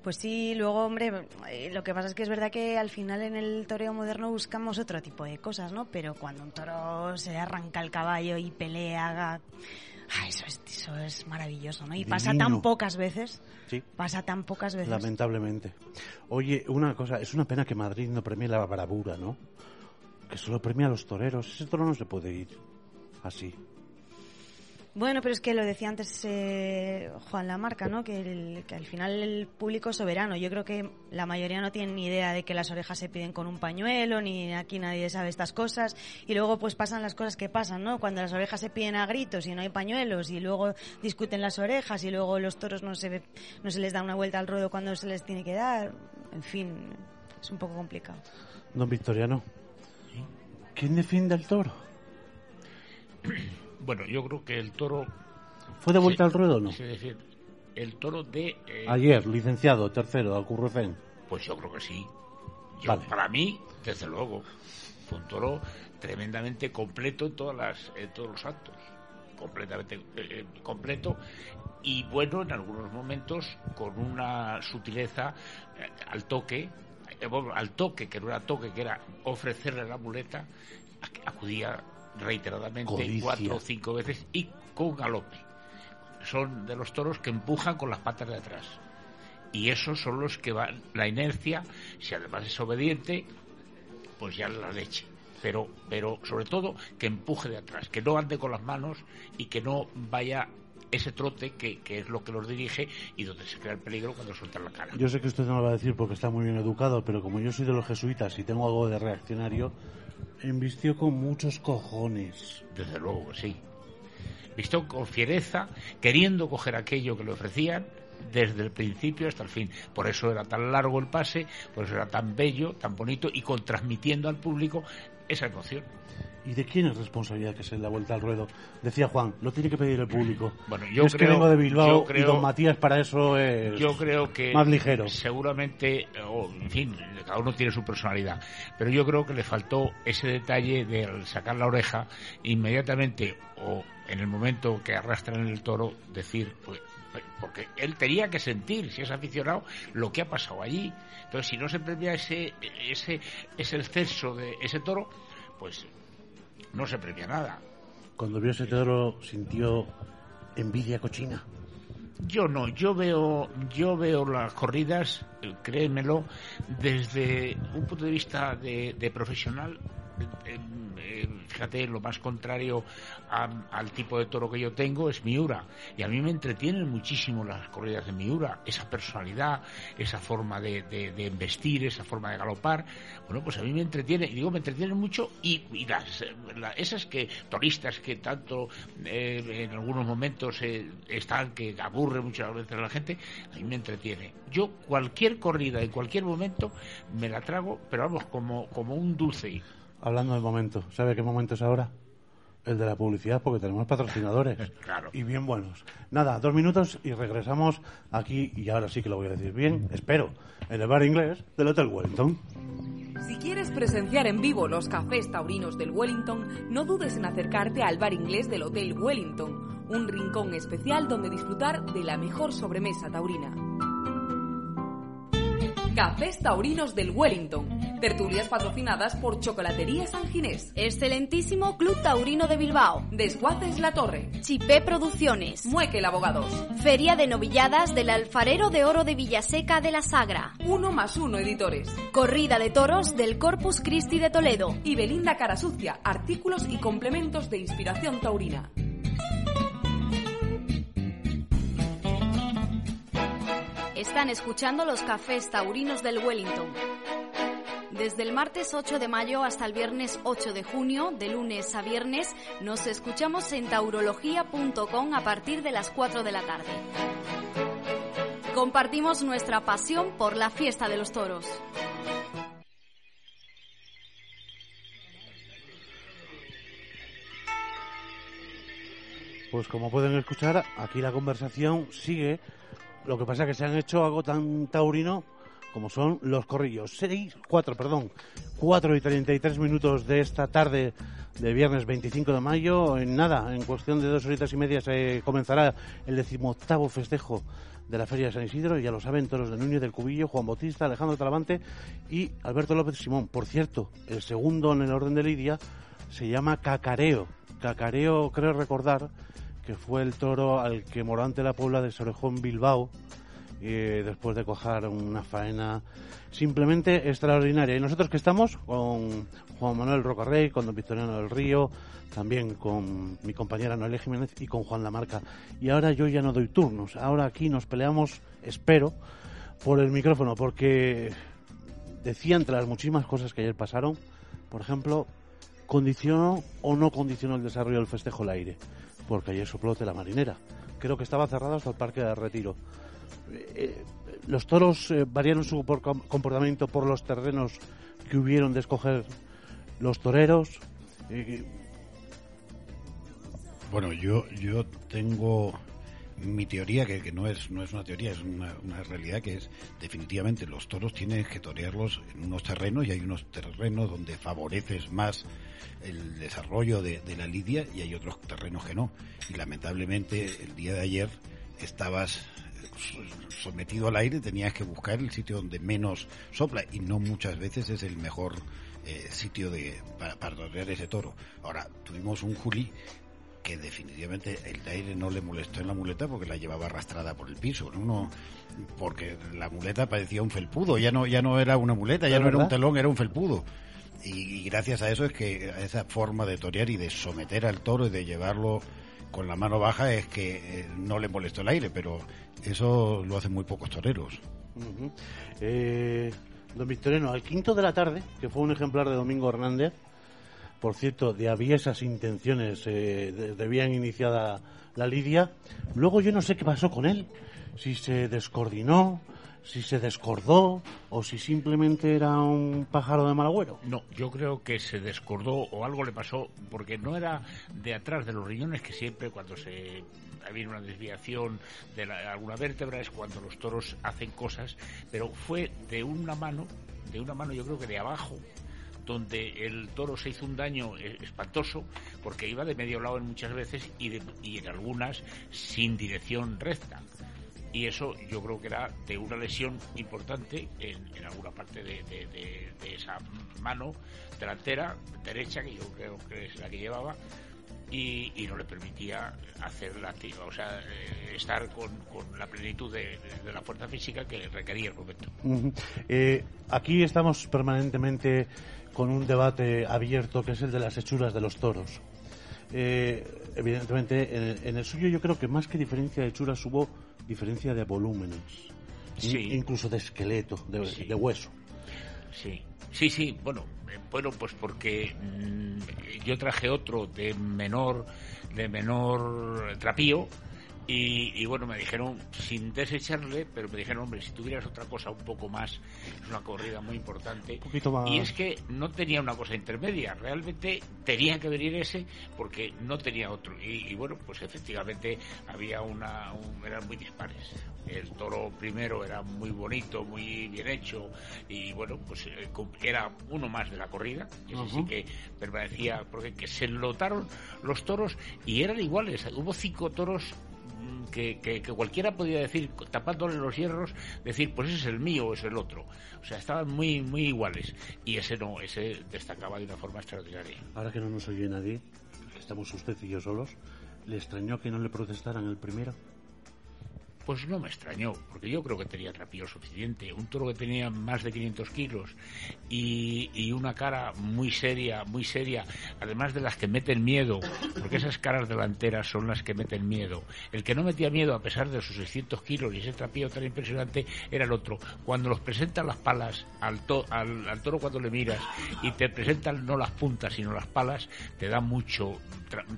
Speaker 8: Pues sí, luego, hombre, eh, lo que pasa es que es verdad que al final en el toreo moderno buscamos otro tipo de cosas, ¿no? Pero cuando un toro se arranca el caballo y pelea, ah, eso, es, eso es maravilloso, ¿no? Y pasa tan pocas veces. Sí. Pasa tan pocas veces.
Speaker 3: Lamentablemente. Oye, una cosa, es una pena que Madrid no premie la bravura, ¿no? Que solo premia a los toreros. Ese toro no se puede ir así.
Speaker 8: Bueno, pero es que lo decía antes eh, Juan Lamarca, ¿no? Que, al final el público es soberano. Yo creo que la mayoría no tienen ni idea de que las orejas se piden con un pañuelo, ni aquí nadie sabe estas cosas. Y luego pues pasan las cosas que pasan, ¿no? Cuando las orejas se piden a gritos y no hay pañuelos, y luego discuten las orejas, y luego los toros no se, no se les da una vuelta al ruedo cuando se les tiene que dar. En fin, es un poco complicado.
Speaker 3: Don Victoriano, ¿quién defiende al toro?
Speaker 5: Bueno, yo creo que el toro...
Speaker 3: ¿Fue de vuelta al ruedo o no?
Speaker 5: Es decir, el toro de...
Speaker 3: Eh, Ayer, licenciado, tercero, Alcurrucén.
Speaker 5: Pues yo creo que sí. Para mí, desde luego, fue un toro tremendamente completo en, todas las, en todos los actos. Completamente eh, eh, completo y bueno en algunos momentos con una sutileza al toque al toque que no era toque que era ofrecerle la muleta acudía reiteradamente cuatro o cinco veces y con galope. Son de los toros que empujan con las patas de atrás. Y esos son los que van, la inercia, si además es obediente, pues ya la leche. Pero, pero sobre todo que empuje de atrás, que no ande con las manos y que no vaya ese trote que, que, es lo que los dirige y donde se crea el peligro cuando sueltan la cara.
Speaker 3: Yo sé que usted no lo va a decir porque está muy bien educado, pero como yo soy de los jesuitas y tengo algo de reaccionario, Embistió con muchos cojones.
Speaker 5: Desde luego, sí. Vistió con fiereza, queriendo coger aquello que le ofrecían desde el principio hasta el fin. Por eso era tan largo el pase, por eso era tan bello, tan bonito y con transmitiendo al público esa emoción.
Speaker 3: ¿Y de quién es responsabilidad que se la vuelta al ruedo? Decía Juan, lo tiene que pedir el público.
Speaker 5: Bueno, yo
Speaker 3: es
Speaker 5: que
Speaker 3: vengo de Bilbao y don Matías para eso es
Speaker 5: yo creo que
Speaker 3: más ligero.
Speaker 5: Seguramente, o, en fin, cada uno tiene su personalidad, pero yo creo que le faltó ese detalle de sacar la oreja inmediatamente o en el momento que arrastran el toro decir, pues, porque él tenía que sentir, si es aficionado, lo que ha pasado allí. Entonces, si no se premia ese, ese, ese exceso de ese toro, pues no se premia nada.
Speaker 3: Cuando vio ese toro sintió envidia cochina.
Speaker 5: Yo no, yo veo, yo veo las corridas, créemelo, desde un punto de vista de profesional fíjate, lo más contrario al tipo de toro que yo tengo es Miura. Y a mí me entretienen muchísimo las corridas de Miura, esa personalidad, esa forma de, de, embestir, esa forma de galopar. Bueno, pues a mí me entretiene, y digo, me entretienen mucho, y, las, esas que, toristas que tanto eh, en algunos momentos eh, están, que aburre muchas veces a la gente, a mí me entretiene. Yo cualquier corrida, en cualquier momento, me la trago, pero vamos, como, como un dulce.
Speaker 3: Hablando de momento, ¿sabe qué momento es ahora? El de la publicidad, porque tenemos patrocinadores.
Speaker 5: claro.
Speaker 3: Y bien buenos. Nada, dos minutos y regresamos aquí, y ahora sí que lo voy a decir bien, espero, en el bar inglés del Hotel Wellington.
Speaker 1: Si quieres presenciar en vivo los cafés taurinos del Wellington, no dudes en acercarte al bar inglés del Hotel Wellington, un rincón especial donde disfrutar de la mejor sobremesa taurina. Cafés taurinos del Wellington Tertulias patrocinadas por Chocolatería San Ginés.
Speaker 2: Excelentísimo Club Taurino de Bilbao.
Speaker 1: Desguaces La Torre.
Speaker 2: Chipé Producciones.
Speaker 1: Mueque Abogados.
Speaker 2: Feria de Novilladas del Alfarero de Oro de Villaseca de la Sagra.
Speaker 1: Uno más uno editores.
Speaker 2: Corrida de toros del Corpus Christi de Toledo.
Speaker 1: Y Belinda Carasucia, artículos y complementos de inspiración taurina.
Speaker 2: Están escuchando los cafés taurinos del Wellington. Desde el martes 8 de mayo hasta el viernes 8 de junio, de lunes a viernes, nos escuchamos en taurología.com a partir de las 4 de la tarde. Compartimos nuestra pasión por la fiesta de los toros.
Speaker 3: Pues como pueden escuchar, aquí la conversación sigue. Lo que pasa es que se han hecho algo tan taurino como son los corrillos. Seis, cuatro, perdón, cuatro y treinta y tres minutos de esta tarde de viernes 25 de mayo. En nada, en cuestión de dos horitas y media se comenzará el decimoctavo festejo de la Feria de San Isidro. Ya lo saben, toros de Núñez del Cubillo, Juan Bautista, Alejandro Talavante y Alberto López Simón. Por cierto, el segundo en el orden de Lidia se llama Cacareo. Cacareo, creo recordar, que fue el toro al que Morante la Puebla de Sorejón Bilbao y después de cojar una faena simplemente extraordinaria. Y nosotros que estamos con Juan Manuel Rocarrey, con don Victoriano del Río, también con mi compañera Noelia Jiménez y con Juan Lamarca. Y ahora yo ya no doy turnos, ahora aquí nos peleamos, espero, por el micrófono, porque decía entre las muchísimas cosas que ayer pasaron, por ejemplo, condicionó o no condicionó el desarrollo del festejo el aire, porque ayer sopló de la marinera. Creo que estaba cerrado hasta el parque de retiro. Eh, los toros eh, variaron su comportamiento por los terrenos que hubieron de escoger los toreros. Eh,
Speaker 7: bueno, yo, yo tengo mi teoría, que, no, es, no es una teoría, es una, realidad, que es definitivamente los toros tienen que torearlos en unos terrenos y hay unos terrenos donde favoreces más el desarrollo de, de la lidia y hay otros terrenos que no. Y lamentablemente el día de ayer estabas sometido al aire tenías que buscar el sitio donde menos sopla y no muchas veces es el mejor eh, sitio de, para, para ese toro. Ahora, tuvimos un Juli que definitivamente el aire no le molestó en la muleta porque la llevaba arrastrada por el piso, ¿no? porque la muleta parecía un felpudo, ya no, ya no era una muleta, ya no era un telón, era un felpudo. Y, gracias a eso es que a esa forma de torear y de someter al toro y de llevarlo con la mano baja es que eh, no le molestó el aire, pero eso lo hacen muy pocos toreros.
Speaker 3: Eh, don Victorino, al quinto de la tarde, que fue un ejemplar de Domingo Hernández, por cierto, de aviesas intenciones, eh, de, bien iniciada la lidia, luego yo no sé qué pasó con él, si se descoordinó, si se descordó o si simplemente era un pájaro de mal agüero.
Speaker 5: No, yo creo que se descordó o algo le pasó porque no era de atrás de los riñones que siempre cuando se había una desviación de alguna vértebra es cuando los toros hacen cosas, pero fue de una mano, de una mano yo creo que de abajo, donde el toro se hizo un daño eh, espantoso porque iba de medio lado en muchas veces y, y en algunas sin dirección recta. Y eso yo creo que era de una lesión importante en, alguna parte de, esa mano delantera, derecha, que yo creo que es la que llevaba, y, no le permitía hacer la o sea, eh, estar con, la plenitud de, la fuerza física que requería el momento.
Speaker 3: Eh, aquí estamos permanentemente con un debate abierto que es el de las hechuras de los toros. Eh, evidentemente, en el, suyo yo creo que más que diferencia de hechuras hubo diferencia de volúmenes, incluso de esqueleto, de, hueso.
Speaker 5: Sí, sí, sí, bueno, bueno, pues porque mm, yo traje otro de menor, de menor trapío, y, bueno, me dijeron, sin desecharle, pero me dijeron, hombre, si tuvieras otra cosa un poco más, es una corrida muy importante. Y es que no tenía una cosa intermedia, realmente tenía que venir ese porque no tenía otro. Y, bueno, pues efectivamente había una, eran muy dispares. El toro primero era muy bonito, muy bien hecho, y bueno, pues eh, era uno más de la corrida, y que permanecía, porque que se lotaron los toros y eran iguales. Hubo cinco toros mm, que, cualquiera podía decir, tapándole los hierros, decir, pues ese es el mío o es el otro. O sea, estaban muy, muy iguales. Y ese no, ese destacaba de una forma extraordinaria.
Speaker 3: Ahora que no nos oye nadie, estamos usted y yo solos, ¿le extrañó que no le protestaran el primero?
Speaker 5: Pues no me extrañó, porque yo creo que tenía trapillo suficiente. Un toro que tenía más de 500 kilos y, una cara muy seria, muy seria, además de las que meten miedo, porque esas caras delanteras son las que meten miedo. El que no metía miedo a pesar de sus 600 kilos y ese trapillo tan impresionante era el otro. Cuando los presentan las palas al, al, toro cuando le miras y te presentan no las puntas sino las palas, te da mucho,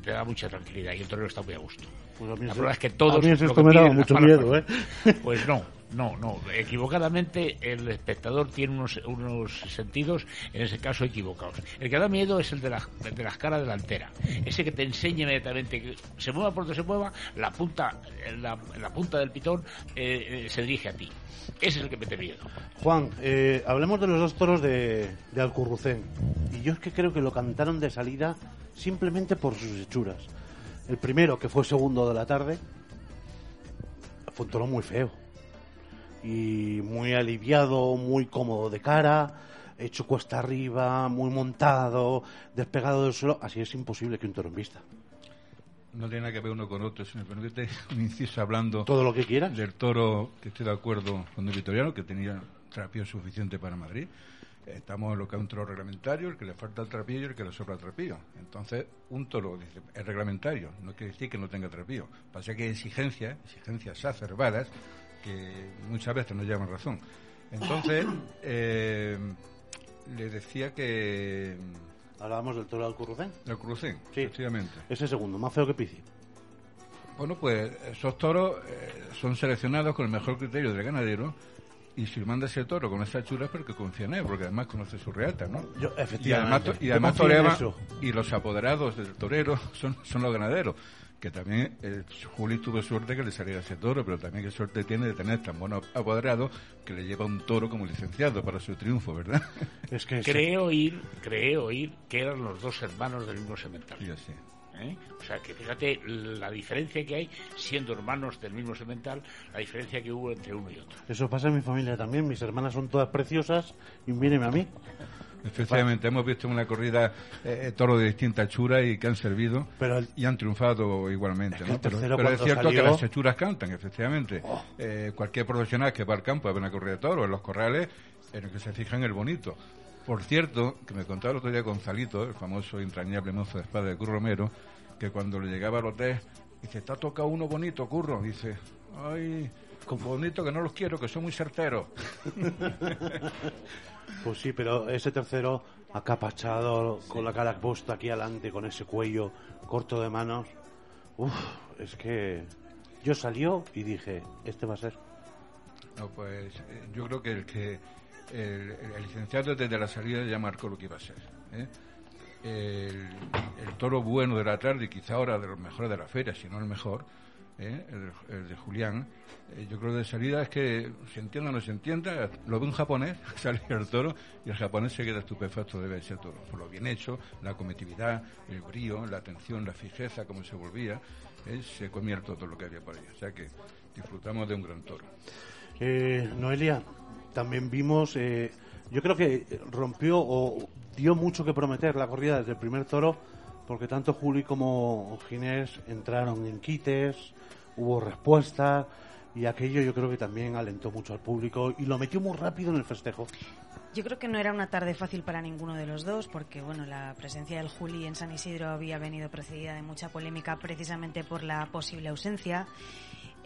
Speaker 5: te da mucha tranquilidad y el torero está muy a gusto.
Speaker 3: Pues
Speaker 5: la verdad es que todos.
Speaker 3: esto me daba mucho miedo, ¿eh?
Speaker 5: Pues no, no, no. Equivocadamente el espectador tiene unos, unos sentidos, en ese caso, equivocados. El que da miedo es el de la, de las caras delantera. Ese que te enseña inmediatamente que se mueva por donde se mueva, la punta, la, la punta del pitón eh, eh, se dirige a ti. Ese es el que mete miedo.
Speaker 3: Juan, eh, hablemos de los dos toros de, de Alcurrucén. Y yo es que creo que lo cantaron de salida simplemente por sus hechuras. El primero, que fue segundo de la tarde, fue un toro muy feo. Y muy aliviado, muy cómodo de cara, hecho cuesta arriba, muy montado, despegado del suelo. Así es imposible que un toro en vista.
Speaker 6: No tiene nada que ver uno con otro, si me permite un inciso hablando.
Speaker 3: Todo lo que quieras.
Speaker 6: Del toro, que estoy de acuerdo con el Vitoriano, que tenía trapío suficiente para Madrid estamos en lo que es un toro reglamentario, el que le falta el trapillo y el que le sobra el trapillo. Entonces, un toro es reglamentario, no quiere decir que no tenga trapillo. Pasa que hay exigencias, exigencias exacerbadas, que muchas veces no llevan razón. Entonces, eh, le decía que...
Speaker 3: Hablábamos del toro del Currucén.
Speaker 6: Del Currucén, sí. efectivamente.
Speaker 3: Ese segundo, más feo que Pici.
Speaker 6: Bueno, pues esos toros eh, son seleccionados con el mejor criterio del ganadero y si manda ese toro con esa chura es porque confía en él, porque además conoce su reata, ¿no?
Speaker 3: Yo, efectivamente.
Speaker 6: Y además, toreaba, y los apoderados del torero son, son los ganaderos. Que también eh, Juli tuvo suerte que le saliera ese toro, pero también qué suerte tiene de tener tan buenos apoderados que le lleva un toro como licenciado para su triunfo, ¿verdad?
Speaker 5: Es que creo oír, creo oír que eran los dos hermanos del mismo cementerio.
Speaker 6: Sí, sí.
Speaker 5: ¿Eh? O sea, que fíjate la diferencia que hay, siendo hermanos del mismo semental, la diferencia que hubo entre uno y otro.
Speaker 3: Eso pasa en mi familia también. Mis hermanas son todas preciosas y míreme a mí.
Speaker 6: Efectivamente, hemos visto una corrida eh, eh, toro de distinta hechura y que han servido y han triunfado igualmente. pero, es cierto que las hechuras cantan, efectivamente. Oh. cualquier profesional que va al campo a ver una corrida de toro en los corrales, en el que se fija en el bonito. Por cierto, que me contaba el otro día Gonzalito, el famoso entrañable mozo de espada de Curro Romero, que cuando le llegaba al hotel, dice, está tocado uno bonito, curro. Dice, ay, con bonito que no los quiero, que son muy certeros.
Speaker 3: pues sí, pero ese tercero acapachado, con la cara puesta aquí adelante, con ese cuello corto de manos, uff, es que yo salió y dije, este va a ser.
Speaker 6: No, pues eh, yo creo que el que el, licenciado desde la salida ya marcó lo que iba a ser. ¿eh? el, toro bueno de la tarde, quizá ahora de los mejores de la feria, si no el mejor, ¿eh? el, de Julián, eh, yo creo de salida es que se entienda o no se entienda, lo ve un japonés, sale el toro y el japonés se queda estupefacto de ese toro, por lo bien hecho, la cometividad, el brío, la atención, la fijeza, como se volvía, ¿eh? se comía todo lo que había por ahí. O sea que disfrutamos de un gran toro.
Speaker 3: Noelia, también vimos, yo creo que rompió o dio mucho que prometer la corrida desde el primer toro, porque tanto Juli como Ginés entraron en quites, hubo respuesta y aquello yo creo que también alentó mucho al público y lo metió muy rápido en el festejo.
Speaker 8: Yo creo que no era una tarde fácil para ninguno de los dos, porque bueno, la presencia del Juli en San Isidro había venido precedida de mucha polémica precisamente por la posible ausencia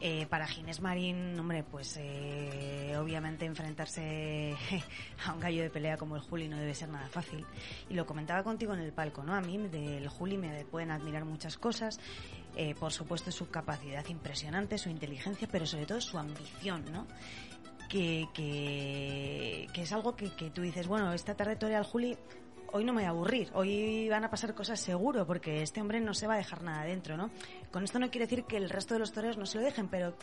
Speaker 8: eh, para Ginés Marín, hombre, pues eh, obviamente enfrentarse a un gallo de pelea como el Juli no debe ser nada fácil. Y lo comentaba contigo en el palco, ¿no? A mí del Juli me pueden admirar muchas cosas. Eh, por supuesto su capacidad impresionante, su inteligencia, pero sobre todo su ambición, ¿no? Que, que, es algo que, que, tú dices, bueno, esta tarde al Juli hoy no me voy a aburrir, hoy van a pasar cosas seguro, porque este hombre no se va a dejar nada dentro, ¿no? Con esto no quiere decir que el resto de los toreros no se lo dejen, pero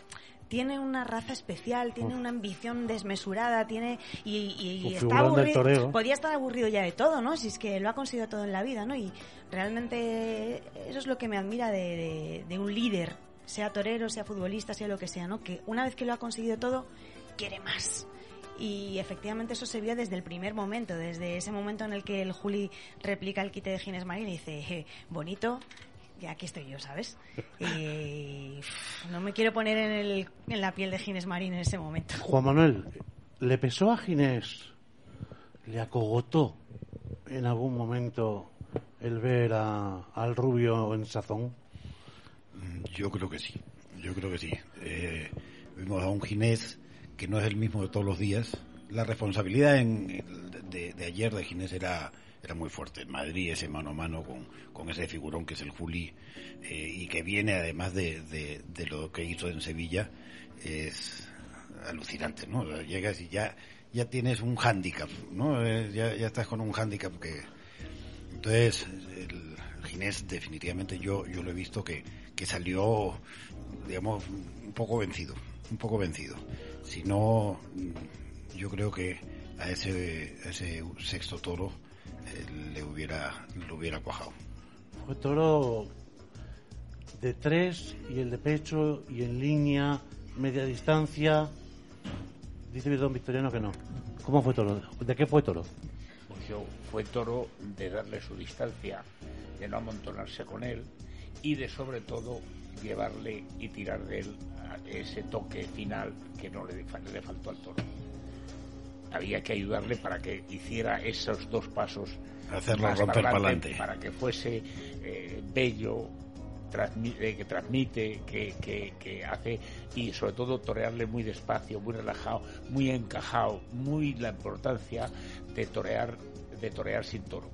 Speaker 8: tiene una raza especial, tiene una ambición desmesurada, tiene y, está aburrido. Podría estar aburrido ya de todo, ¿no? Si es que lo ha conseguido todo en la vida, ¿no? Y realmente eso es lo que me admira de, un líder sea torero, sea futbolista, sea lo que sea, ¿no? Que una vez que lo ha conseguido todo, quiere más. Y efectivamente eso se vio desde el primer momento, desde ese momento en el que el Juli replica el quite de Ginés Marín y dice, bonito, y aquí estoy yo, ¿sabes? Y no me quiero poner en, el, en la piel de Ginés Marín en ese momento.
Speaker 3: Juan Manuel, ¿le pesó a Ginés, le acogotó en algún momento el ver al rubio en sazón?
Speaker 7: Mm, yo creo que sí, yo creo que sí. Eh, vimos a un Ginés que no es el mismo de todos los días. La responsabilidad de, ayer de Ginés era, era muy fuerte. En Madrid, ese mano a mano con, con ese figurón que es el Juli eh, y que viene además de, de, lo que hizo en Sevilla, es alucinante, ¿no? Llegas y ya, ya tienes un hándicap, ¿no? Eh, ya, ya estás con un hándicap que... Entonces, el Ginés definitivamente yo, yo lo he visto que, que salió, digamos, un poco vencido, un poco vencido. Si no, yo creo que a ese, ese sexto toro le hubiera lo hubiera cuajado.
Speaker 3: Fue toro de tres y el de pecho y en línea, media distancia. Dice don Victoriano que no. ¿Cómo fue toro? ¿De qué fue toro?
Speaker 5: Pues yo fue toro de darle su distancia, de no amontonarse con él y de sobre todo llevarle y tirar de él ese toque final que no le, le faltó al toro. Había que ayudarle para que hiciera esos dos pasos.
Speaker 7: Hacerlo romper para adelante.
Speaker 5: Para que fuese eh, bello, eh, que transmite, que, que, hace y sobre todo torearle muy despacio, muy relajado, muy encajado, muy la importancia de torear, de torear sin toro.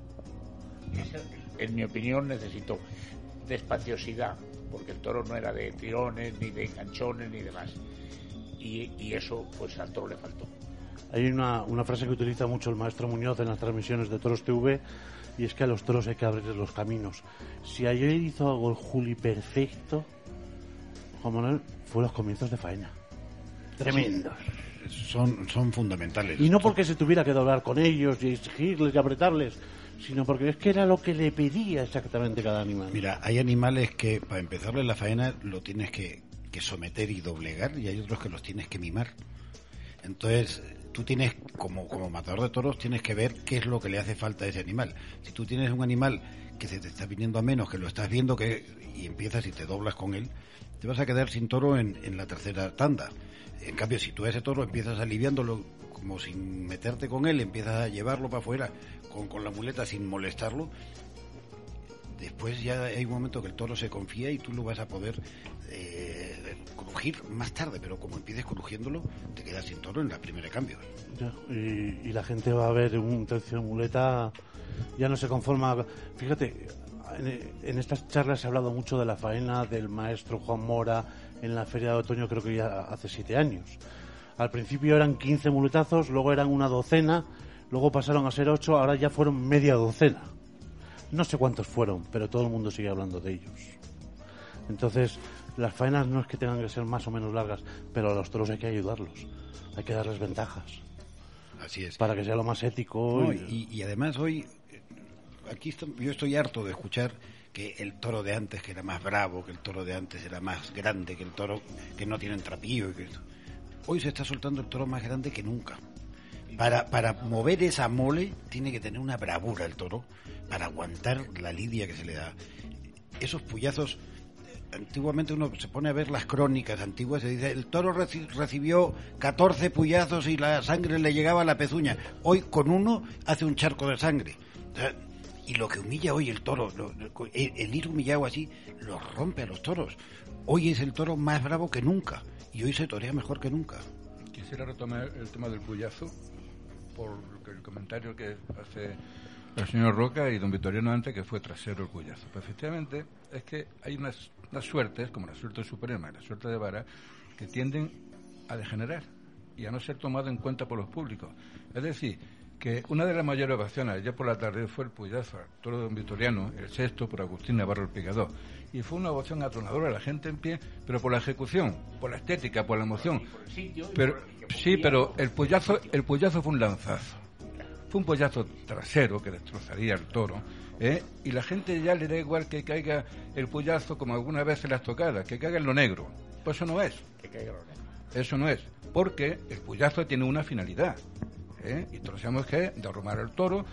Speaker 5: en mi opinión necesito despaciosidad, porque el toro no era de tirones, ni de enganchones, ni demás. Y, y eso, pues al toro le faltó.
Speaker 3: Hay una, una, frase que utiliza mucho el maestro Muñoz en las transmisiones de Toros TV y es que a los toros hay que abrirles los caminos. Si ayer hizo algo el Juli perfecto, Juan Manuel, fue los comienzos de faena. Tremendos.
Speaker 7: Son, son fundamentales.
Speaker 3: Y no porque se tuviera que doblar con ellos y exigirles y apretarles, sino porque es que era lo que le pedía exactamente cada animal.
Speaker 7: Mira, hay animales que para empezarle la faena lo tienes que, someter y doblegar y hay otros que los tienes que mimar. Entonces, tú tienes, como, como matador de toros, tienes que ver qué es lo que le hace falta a ese animal. Si tú tienes un animal que se te está viniendo a menos, que lo estás viendo que y empiezas y te doblas con él, te vas a quedar sin toro en, en la tercera tanda. En cambio, si tú a ese toro empiezas aliviándolo como sin meterte con él, empiezas a llevarlo para afuera con, con la muleta sin molestarlo, después ya hay un momento que el toro se confía y tú lo vas a poder eh, crujir más tarde, pero como empieces crujiéndolo, te quedas sin toro en la primera cambio.
Speaker 3: y, la gente va a ver un tercio de muleta, ya no se conforma. Fíjate, en, en, estas charlas se ha hablado mucho de la faena del maestro Juan Mora en la feria de otoño, creo que ya hace siete años. Al principio eran 15 muletazos, luego eran una docena, luego pasaron a ser ocho, ahora ya fueron media docena. No sé cuántos fueron, pero todo el mundo sigue hablando de ellos. Entonces, las faenas no es que tengan que ser más o menos largas, pero a los toros hay que ayudarlos, hay que darles ventajas.
Speaker 7: Así es.
Speaker 3: Para que sea lo más ético.
Speaker 7: y... además hoy, aquí yo estoy harto de escuchar que el toro de antes que era más bravo, que el toro de antes era más grande, que el toro que no tiene trapillo. Que hoy se está soltando el toro más grande que nunca. Para, para mover esa mole tiene que tener una bravura el toro para aguantar la lidia que se le da. Esos puyazos, antiguamente uno se pone a ver las crónicas antiguas y dice, el toro recibió 14 puyazos y la sangre le llegaba a la pezuña. Hoy con uno hace un charco de sangre. y lo que humilla hoy el toro, el, el, ir humillado así, lo rompe a los toros. Hoy es el toro más bravo que nunca y hoy se torea mejor que nunca.
Speaker 6: Quisiera retomar el tema del puyazo por el comentario que hace el señor Roca y don Victoriano antes, que fue trasero el puyazo. Pero efectivamente es que hay unas, unas suertes, como la suerte suprema y la suerte de vara, que tienden a degenerar y a no ser tomado en cuenta por los públicos. Es decir, que una de las mayores ovaciones ya por la tarde fue el Puyazo, todo de don Victoriano, el sexto por Agustín Navarro el Picador. Y fue una ovación atronadora, la gente en pie, pero por la ejecución, por la estética, por la emoción. Pero, sí, pero el pollazo, el pollazo fue un lanzazo. Fue un pollazo trasero que destrozaría el toro ¿eh? y la gente ya le da igual que caiga el puyazo como algunas veces las tocadas, que caiga en lo negro. Pues eso no es.
Speaker 5: Que caiga lo negro.
Speaker 6: Eso no es, porque el puyazo tiene una finalidad. ¿eh? Y todos sabemos que es derrumbar el toro,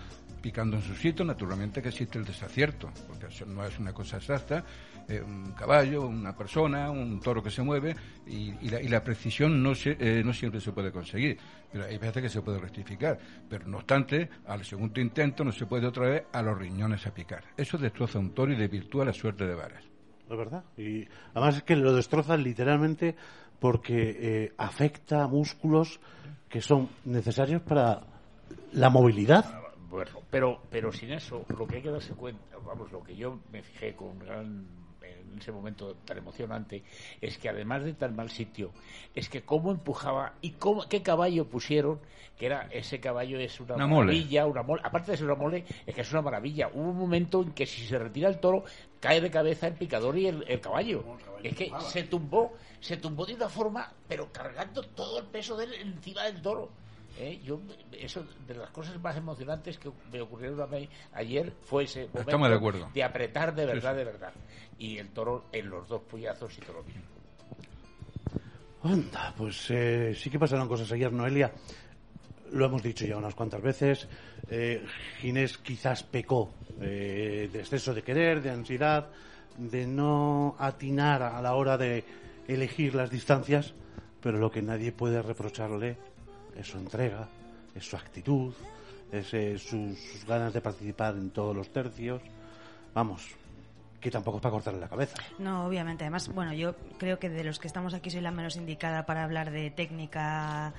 Speaker 6: picando en su sitio, naturalmente que existe el desacierto, porque eso no es una cosa exacta, eh, un caballo, una persona, un toro que se mueve, y, y, la, y la, precisión no, se, eh, no siempre se puede conseguir, pero hay veces que se puede rectificar, pero no obstante, al segundo intento no se puede otra vez a los riñones a picar. Eso destroza un toro y desvirtúa la suerte de varas.
Speaker 3: Es verdad, y además es que lo destrozan literalmente porque eh, afecta a músculos que son necesarios para la movilidad.
Speaker 5: Bueno, pero, pero sin eso, lo que hay que darse cuenta, vamos, lo que yo me fijé con gran en ese momento tan emocionante es que además de tan mal sitio es que cómo empujaba y cómo, qué caballo pusieron que era ese caballo es una,
Speaker 6: una
Speaker 5: maravilla una mole. Aparte de ser una mole es que es una maravilla. Hubo un momento en que si se retira el toro cae de cabeza el picador y el, el caballo. Es que se tumbó se tumbó de una forma pero cargando todo el peso de él encima del toro ¿Eh? Yo, eso de las cosas más emocionantes que me ocurrieron a mí ayer fue ese momento
Speaker 6: de, acuerdo.
Speaker 5: de, apretar de verdad, sí, sí. de verdad. Y el toro en los dos puyazos y todo bien.
Speaker 3: Anda, pues eh, sí que pasaron cosas ayer, Noelia. Lo hemos dicho ya unas cuantas veces. Eh, Ginés quizás pecó eh, de exceso de querer, de ansiedad, de no atinar a la hora de elegir las distancias, pero lo que nadie puede reprocharle es su entrega, es su actitud, es eh, sus, sus, ganas de participar en todos los tercios. Vamos, que tampoco es para cortarle la cabeza.
Speaker 8: No, obviamente. Además, bueno, yo creo que de los que estamos aquí soy la menos indicada para hablar de técnica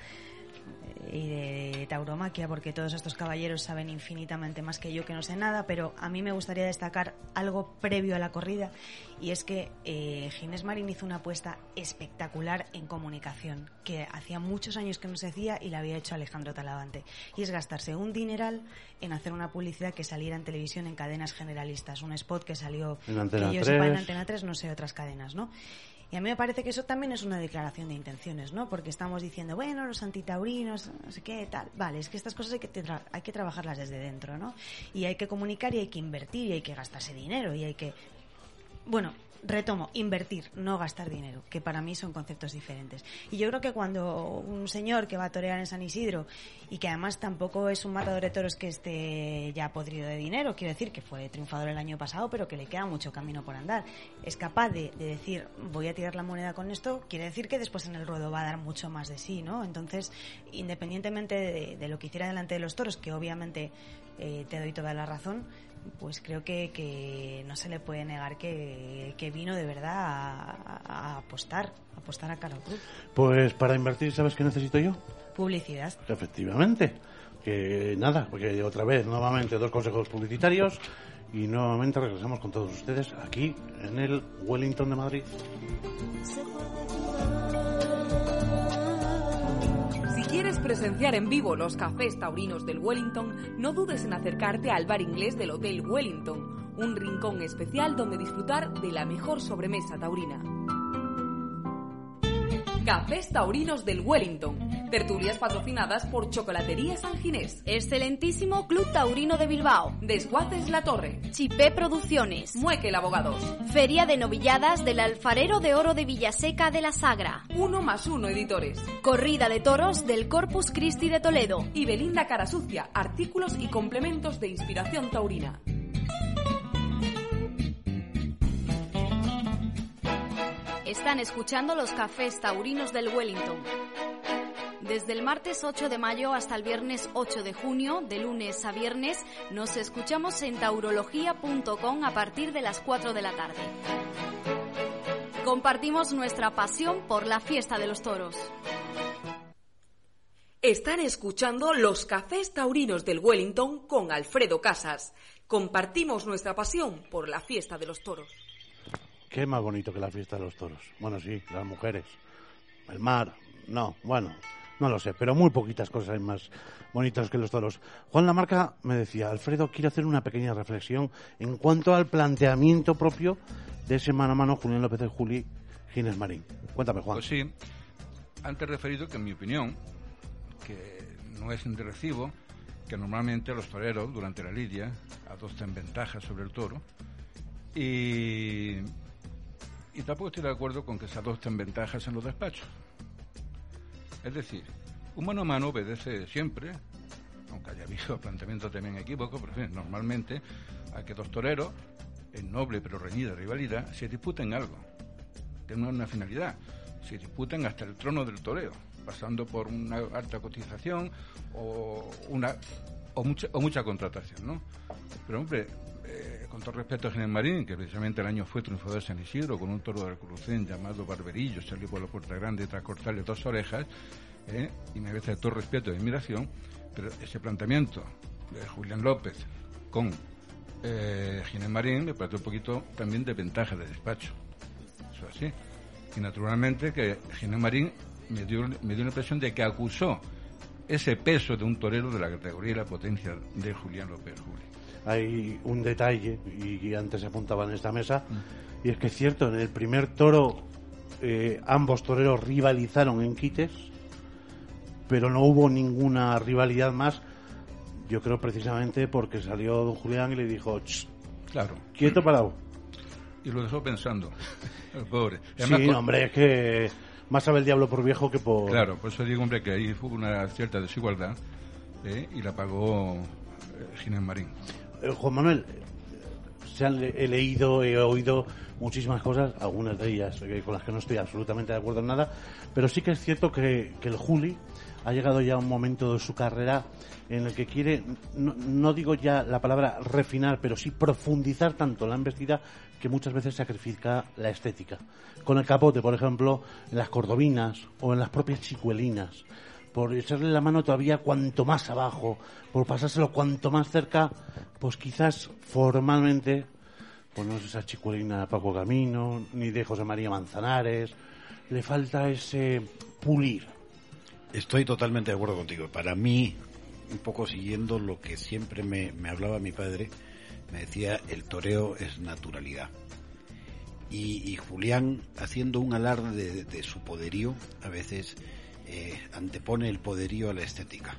Speaker 8: y de tauromaquia porque todos estos caballeros saben infinitamente más que yo que no sé nada pero a mí me gustaría destacar algo previo a la corrida y es que eh, Ginés Marín hizo una apuesta espectacular en comunicación que hacía muchos años que no se hacía y la había hecho Alejandro Talavante y es gastarse un dineral en hacer una publicidad que saliera en televisión en cadenas generalistas un spot que salió
Speaker 3: en Antena,
Speaker 8: que yo
Speaker 3: 3.
Speaker 8: sepa en Antena 3 no sé otras cadenas ¿no? Y a mí me parece que eso también es una declaración de intenciones, ¿no? Porque estamos diciendo, bueno, los antitaurinos, no sé qué, tal. Vale, es que estas cosas hay que, hay que trabajarlas desde dentro, ¿no? Y hay que comunicar y hay que invertir y hay que gastarse dinero y hay que... Bueno, retomo, invertir, no gastar dinero, que para mí son conceptos diferentes. Y yo creo que cuando un señor que va a torear en San Isidro y que además tampoco es un matador de toros que esté ya podrido de dinero, quiero decir que fue triunfador el año pasado, pero que le queda mucho camino por andar, es capaz de, de decir voy a tirar la moneda con esto, quiere decir que después en el ruedo va a dar mucho más de sí, ¿no? Entonces, independientemente de, de lo que hiciera delante de los toros, que obviamente eh, te doy toda la razón, pues creo que, que, no se le puede negar que, que vino de verdad a, a, apostar, a apostar a Caro Cruz.
Speaker 3: Pues para invertir, ¿sabes qué necesito yo?
Speaker 8: Publicidad.
Speaker 3: Efectivamente. Que nada, porque otra vez, nuevamente, dos consejos publicitarios y nuevamente regresamos con todos ustedes aquí en el Wellington de Madrid.
Speaker 1: Quieres presenciar en vivo los cafés taurinos del Wellington, no dudes en acercarte al bar inglés del Hotel Wellington, un rincón especial donde disfrutar de la mejor sobremesa taurina. Cafés Taurinos del Wellington. Tertulias patrocinadas por Chocolatería San Ginés.
Speaker 2: Excelentísimo Club Taurino de Bilbao.
Speaker 1: Desguaces La Torre.
Speaker 2: Chipé Producciones.
Speaker 1: Muequel Abogados.
Speaker 2: Feria de Novilladas del Alfarero de Oro de Villaseca de la Sagra.
Speaker 1: Uno más uno editores.
Speaker 2: Corrida de toros del Corpus Christi de Toledo.
Speaker 1: Y Belinda Carasucia. Artículos y complementos de inspiración taurina.
Speaker 2: Están escuchando los cafés taurinos del Wellington. Desde el martes 8 de mayo hasta el viernes 8 de junio, de lunes a viernes, nos escuchamos en taurología.com a partir de las 4 de la tarde. Compartimos nuestra pasión por la fiesta de los toros.
Speaker 1: Están escuchando los cafés taurinos del Wellington con Alfredo Casas. Compartimos nuestra pasión por la fiesta de los toros.
Speaker 3: Qué más bonito que la fiesta de los toros. Bueno, sí, las mujeres. El mar, no, bueno, no lo sé, pero muy poquitas cosas hay más bonitas que los toros. Juan Lamarca me decía, Alfredo, quiero hacer una pequeña reflexión en cuanto al planteamiento propio de ese mano a mano Julián López de Juli, Gines Marín. Cuéntame, Juan.
Speaker 6: Pues sí, antes referido que en mi opinión, que no es de que normalmente los toreros durante la lidia adopta en ventaja sobre el toro. Y, y tampoco estoy de acuerdo con que se adopten ventajas en los despachos. Es decir, un mano a mano obedece siempre, aunque haya habido planteamientos también equívocos, pero normalmente a que dos toreros, en noble pero reñida rivalidad, se disputen algo. Tienen una finalidad. Se disputan hasta el trono del toreo, pasando por una alta cotización o una o mucha, o mucha contratación, ¿no? Pero hombre, eh, con todo respeto a Ginés Marín, que precisamente el año fue triunfador de San Isidro con un toro de Crucén llamado Barberillo, salió por la puerta grande tras cortarle dos orejas, ¿eh? y me parece de todo respeto y admiración, pero ese planteamiento de Julián López con eh, Ginés Marín me parece un poquito también de ventaja de despacho. Eso así. Y naturalmente que Ginés Marín me dio, me dio la impresión de que acusó ese peso de un torero de la categoría y la potencia de Julián López Juli.
Speaker 3: Hay un detalle, y, antes se apuntaba en esta mesa, y es que es cierto, en el primer toro eh, ambos toreros rivalizaron en quites, pero no hubo ninguna rivalidad más, yo creo precisamente porque salió don Julián y le dijo,
Speaker 6: claro.
Speaker 3: quieto parado.
Speaker 6: Y lo dejó pensando, el pobre.
Speaker 3: sí, hombre, es que más sabe el diablo por viejo que por...
Speaker 6: Claro, por eso digo, hombre, que ahí hubo una cierta desigualdad ¿eh? y la pagó eh, Ginés Marín.
Speaker 3: Eh, Juan Manuel, se han, he leído, he oído muchísimas cosas, algunas de ellas con las que no estoy absolutamente de acuerdo en nada, pero sí que es cierto que, que el Juli ha llegado ya a un momento de su carrera en el que quiere, no, no, digo ya la palabra refinar, pero sí profundizar tanto la embestida que muchas veces sacrifica la estética. Con el capote, por ejemplo, en las cordobinas o en las propias chicuelinas, por echarle la mano todavía cuanto más abajo, por pasárselo cuanto más cerca, pues quizás formalmente, pues no es esa chicuelina de Paco Camino, ni de José María Manzanares, le falta ese pulir.
Speaker 7: Estoy totalmente de acuerdo contigo. Para mí, un poco siguiendo lo que siempre me, me hablaba mi padre, me decía, el toreo es naturalidad. Y Julián, haciendo un alarde de, su poderío, a veces eh, antepone el poderío a la estética.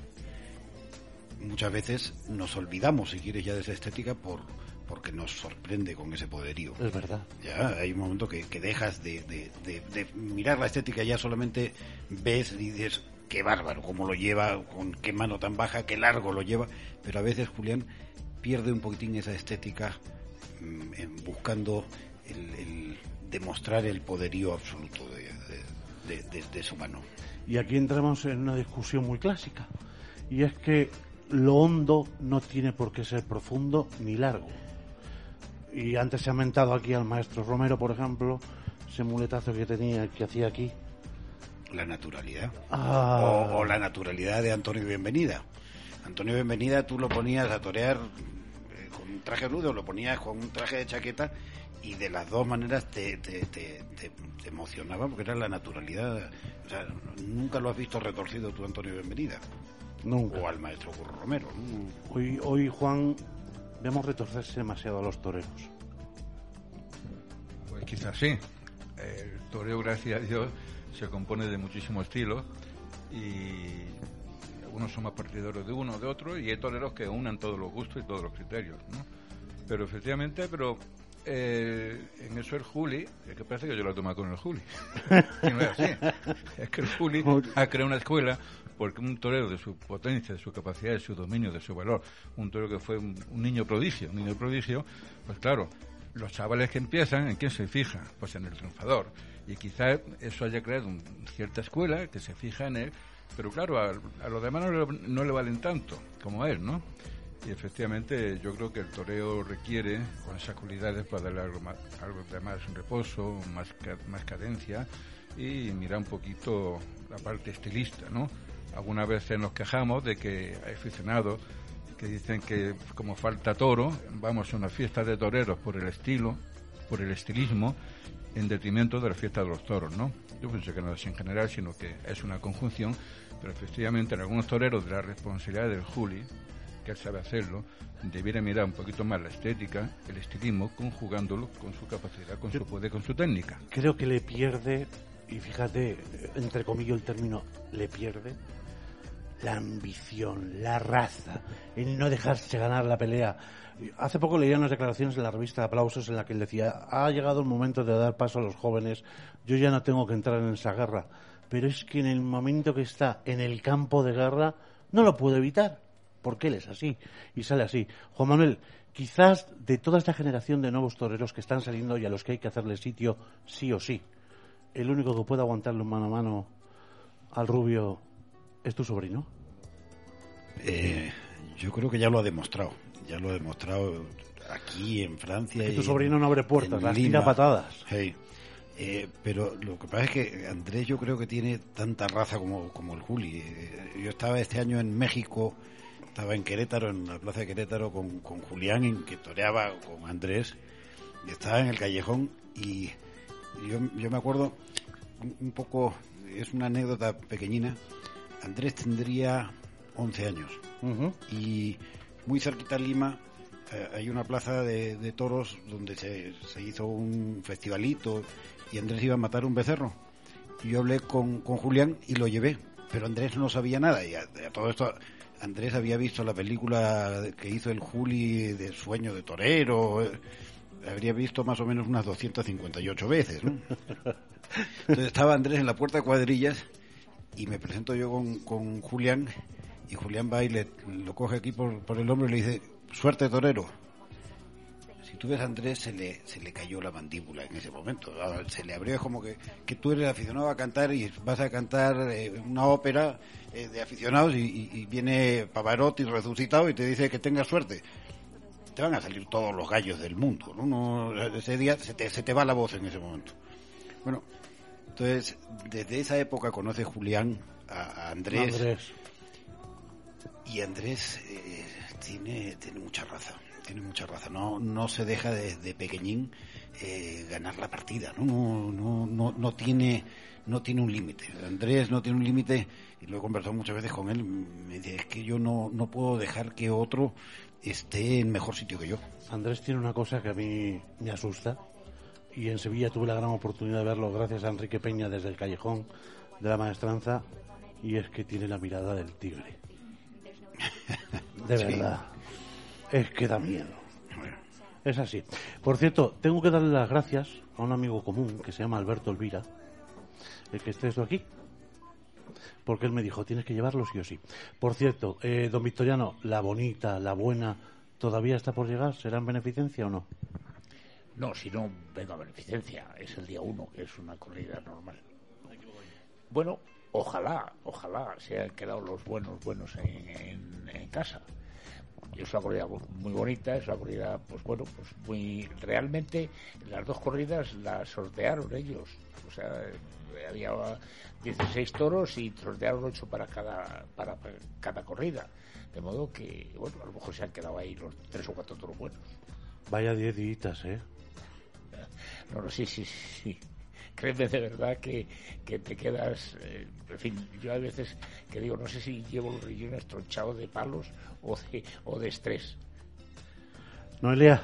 Speaker 7: Muchas veces nos olvidamos, si quieres, ya de esa estética por porque nos sorprende con ese poderío.
Speaker 3: Es verdad.
Speaker 7: Ya hay un momento que, que dejas de, de, de, mirar la estética, ya solamente ves y dices, qué bárbaro, cómo lo lleva, con qué mano tan baja, qué largo lo lleva. Pero a veces Julián pierde un poquitín esa estética mm, en buscando el, demostrar el poderío absoluto de, su mano.
Speaker 3: Y aquí entramos en una discusión muy clásica, y es que lo hondo no tiene por qué ser profundo ni largo. Y antes se ha mentado aquí al maestro Romero, por ejemplo, ese muletazo que tenía, que hacía aquí.
Speaker 7: La naturalidad.
Speaker 3: Ah.
Speaker 7: O, o, la naturalidad de Antonio Bienvenida. Antonio Bienvenida tú lo ponías a torear eh, con un traje rudo, lo ponías con un traje de chaqueta y de las dos maneras te, te, te, te, emocionaba porque era la naturalidad. O sea, nunca lo has visto retorcido tú, Antonio Bienvenida.
Speaker 3: Nunca.
Speaker 7: O al maestro Curro Romero.
Speaker 3: Hoy, hoy, Juan, vemos retorcerse demasiado a los toreros.
Speaker 6: Pues quizás sí. El toreo, gracias a Dios, se compone de muchísimos estilos y unos son más partidarios de uno o de otro y hay toreros que unan todos los gustos y todos los criterios, ¿no? Pero efectivamente, pero eh, en eso el Juli, es que parece que yo lo he tomado con el Juli. y no es así. Es que el Juli ha creado una escuela porque un torero de su potencia, de su capacidad, de su dominio, de su valor, un torero que fue un, un niño prodigio, un niño prodigio, pues claro, los chavales que empiezan, ¿en quién se fija? Pues en el triunfador. Y quizá eso haya creado una cierta escuela que se fija en él pero claro, a, los demás no le, valen tanto como a él, ¿no? Y efectivamente yo creo que el toreo requiere, esas cualidades, para darle algo, más, algo de más reposo, más, más cadencia y mirar un poquito la parte estilista, ¿no? Algunas veces nos quejamos de que hay aficionados que dicen que como falta toro, vamos a una fiesta de toreros por el estilo, por el estilismo, en detrimento de la fiesta de los toros, ¿no? Yo pienso que no es en general, sino que es una conjunción, pero efectivamente en algunos toreros de la responsabilidad del Juli, que él sabe hacerlo, debiera mirar un poquito más la estética, el estilismo, conjugándolo con su capacidad, con su poder, con su técnica.
Speaker 3: Creo que le pierde, y fíjate, entre comillas el término le pierde, la ambición, la raza, el no dejarse ganar la pelea. Hace poco leía unas declaraciones en la revista Aplausos en la que él decía, ha llegado el momento de dar paso a los jóvenes, yo ya no tengo que entrar en esa guerra, pero es que en el momento que está en el campo de guerra no lo puedo evitar, porque él es así y sale así. Juan Manuel, quizás de toda esta generación de nuevos toreros que están saliendo y a los que hay que hacerle sitio sí o sí, el único que puede aguantarle mano a mano al rubio es tu sobrino.
Speaker 7: Eh, yo creo que ya lo ha demostrado. Ya lo ha demostrado aquí en Francia.
Speaker 3: Que
Speaker 7: y
Speaker 3: tu sobrino no abre puertas, las tira patadas.
Speaker 7: Eh, pero lo que pasa es que Andrés yo creo que tiene tanta raza como, como el Juli. Eh, yo estaba este año en México, estaba en Querétaro, en la plaza de Querétaro con, con Julián, en que toreaba con Andrés. y Estaba en el callejón y yo, yo me acuerdo un, un poco, es una anécdota pequeñina. Andrés tendría 11 años y muy cerquita de Lima eh, hay una plaza de, de toros donde se, se hizo un festivalito y Andrés iba a matar un becerro. Y yo hablé con, con Julián y lo llevé, pero Andrés no sabía nada y a, a todo esto Andrés había visto la película que hizo el Juli de Sueño de Torero, eh, habría visto más o menos unas 258 veces. ¿no? Entonces estaba Andrés en la puerta de cuadrillas y me presento yo con, con Julián y Julián va y le, lo coge aquí por, por el hombro y le dice, suerte torero. Si tú ves a Andrés se le, se le cayó la mandíbula en ese momento, Ah, se le abrió es como que, que tú eres aficionado a cantar y vas a cantar eh, una ópera eh, de aficionados y, viene Pavarotti resucitado y te dice que tengas suerte. Te van a salir todos los gallos del mundo, ¿no? No, ese día se te, se te va la voz en ese momento. Bueno, entonces, desde esa época conoce Julián a, a Andrés,
Speaker 3: Andrés.
Speaker 7: y Andrés eh, tiene, tiene mucha raza, tiene mucha raza. No, no se deja desde pequeñín eh, ganar la partida, ¿no? No, no, no, no tiene, no tiene un límite. Andrés no tiene un límite y lo he conversado muchas veces con él. Me dice, es que yo no, no puedo dejar que otro esté en mejor sitio que yo.
Speaker 3: Andrés tiene una cosa que a mí me asusta y en Sevilla tuve la gran oportunidad de verlo gracias a Enrique Peña desde el callejón de la maestranza y es que tiene la mirada del tigre. De
Speaker 7: Sí.
Speaker 3: verdad. Es que da miedo. Es así. Por cierto, tengo que darle las gracias a un amigo común que se llama Alberto Elvira, el que esté esto aquí. Porque él me dijo, tienes que llevarlo sí o sí. Por cierto, eh, don Victoriano, la bonita, la buena, ¿todavía está por llegar? ¿Será en beneficencia o no?
Speaker 5: No, si no, vengo a beneficencia. Es el día uno, que es una corrida normal. Bueno, ojalá, ojalá se hayan quedado los buenos, buenos en, en- en casa. Es una corrida muy bonita, es una corrida, pues bueno, pues muy. Realmente las dos corridas las sortearon ellos. O sea, había 16 toros y sortearon 8 para cada, para cada corrida. De modo que, bueno, a lo mejor se han quedado ahí los tres o cuatro toros buenos.
Speaker 3: Vaya diez días, ¿eh?
Speaker 5: No, no, sí, sí, sí. Créeme de verdad que, que te quedas. eh, en fin, yo a veces que digo, no sé si llevo los riñones tronchados de palos o de, o de estrés.
Speaker 3: Noelia,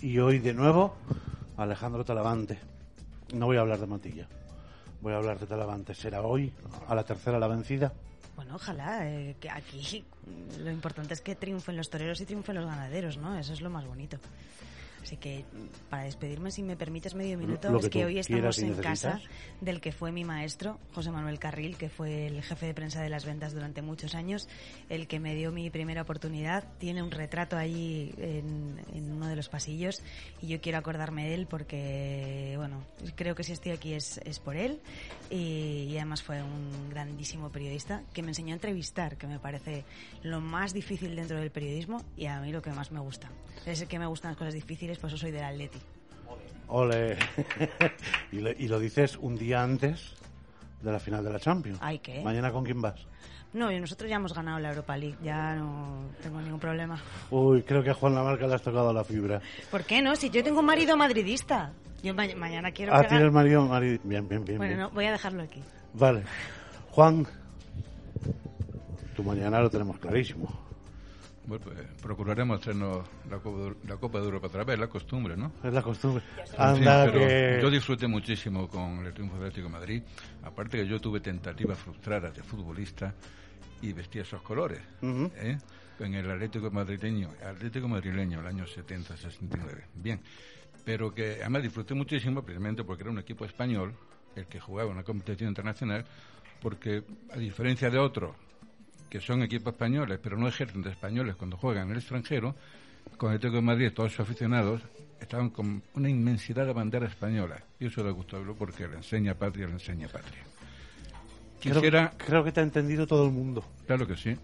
Speaker 3: y hoy de nuevo Alejandro Talavante. No voy a hablar de Matilla, voy a hablar de Talavante. ¿Será hoy a la tercera la vencida?
Speaker 8: Bueno, ojalá, eh, que aquí lo importante es que triunfen los toreros y triunfen los ganaderos, ¿no? Eso es lo más bonito. Así que, para despedirme, si me permites medio minuto,
Speaker 3: lo
Speaker 8: es
Speaker 3: que
Speaker 8: que hoy estamos en casa del que fue mi maestro, José Manuel Carril, que fue el jefe de prensa de las ventas durante muchos años, el que me dio mi primera oportunidad. Tiene un retrato ahí en, en uno de los pasillos y yo quiero acordarme de él porque, bueno, creo que si estoy aquí es, es por él y, y además fue un grandísimo periodista que me enseñó a entrevistar, que me parece lo más difícil dentro del periodismo y a mí lo que más me gusta. Es que me gustan las cosas difíciles, por eso soy del Atleti.
Speaker 3: Ole. y, lo, y lo dices un día antes de la final de la Champions.
Speaker 8: Ay, ¿qué?
Speaker 3: ¿Mañana con quién vas?
Speaker 8: No, nosotros ya hemos ganado la Europa League, ya no tengo ningún problema.
Speaker 3: Uy, creo que a Juan Lamarca le has tocado la fibra.
Speaker 8: ¿Por qué no? Si yo tengo un marido madridista. Yo ma- mañana quiero
Speaker 3: Ah, tienes marido, marido. Bien, bien, bien.
Speaker 8: Bueno,
Speaker 3: bien.
Speaker 8: no, voy a dejarlo aquí.
Speaker 3: Vale. Juan, tu mañana lo tenemos clarísimo.
Speaker 6: Bueno, pues procuraremos traernos la Copa, la Copa de Europa otra vez, la costumbre, ¿no?
Speaker 3: Es la costumbre.
Speaker 6: En fin,
Speaker 3: Anda, que...
Speaker 6: Yo disfruté muchísimo con el triunfo del Atlético de Madrid. Aparte que yo tuve tentativas frustradas de futbolista y vestía esos colores. ¿eh? En el Atlético madrileño, Atlético madrileño, el año 70-69. Bien. Pero que además disfruté muchísimo, precisamente porque era un equipo español el que jugaba una competición internacional, porque a diferencia de otros que son equipos españoles, pero no ejercen de españoles cuando juegan en el extranjero, con el Atlético de Madrid, todos sus aficionados estaban con una inmensidad de banderas españolas. Y eso le gustó porque le enseña patria, le enseña patria.
Speaker 3: Creo-
Speaker 6: Quisiera,
Speaker 3: creo que te ha entendido todo el mundo.
Speaker 6: claro que sí,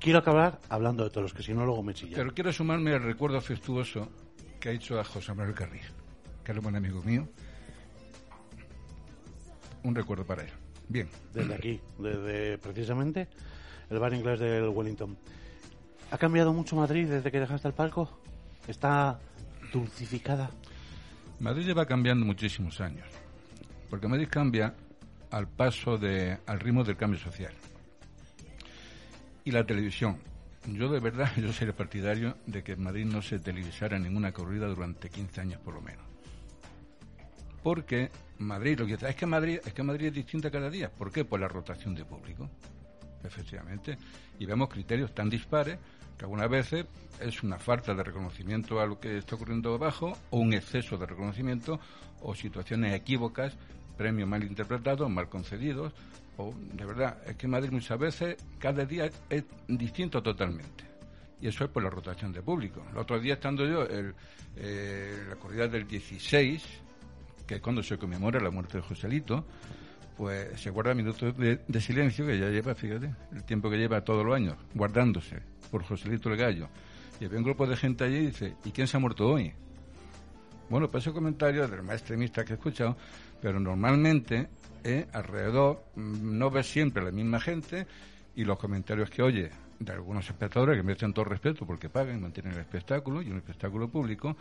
Speaker 3: Quiero acabar hablando de todos, que si no luego me chillan.
Speaker 6: pero quiero sumarme al recuerdo afectuoso que ha hecho a José Manuel Carril, que es un buen amigo mío. Un recuerdo para él. Bien,
Speaker 3: Desde aquí, desde precisamente el bar inglés del Wellington. ¿Ha cambiado mucho Madrid desde que dejaste el palco? ¿Está dulcificada?
Speaker 6: Madrid lleva cambiando muchísimos años, porque Madrid cambia al paso de, al ritmo del cambio social. Y la televisión. Yo de verdad, yo sería partidario de que en Madrid no se televisara ninguna corrida durante 15 años por lo menos. Porque Madrid, lo que es que Madrid, es que Madrid es distinta cada día. ¿Por qué? Por la rotación de público. Efectivamente. Y vemos criterios tan dispares que algunas veces es una falta de reconocimiento a lo que está ocurriendo abajo o un exceso de reconocimiento o situaciones equívocas, premios mal interpretados, mal concedidos. O, de verdad, es que Madrid muchas veces, cada día es distinto totalmente. Y eso es por la rotación de público. El otro día, estando yo en la corrida del 16, que cuando se conmemora la muerte de Joselito, pues se guarda minutos de, de silencio que ya lleva, fíjate, el tiempo que lleva todos los años, guardándose por Joselito el Gallo. Y había un grupo de gente allí y dice, ¿y quién se ha muerto hoy? Bueno, pues esos comentarios del más extremista que he escuchado, pero normalmente eh, alrededor mm, no ves siempre la misma gente y los comentarios que oye de algunos espectadores que merecen todo respeto porque pagan, mantienen el espectáculo y un espectáculo público,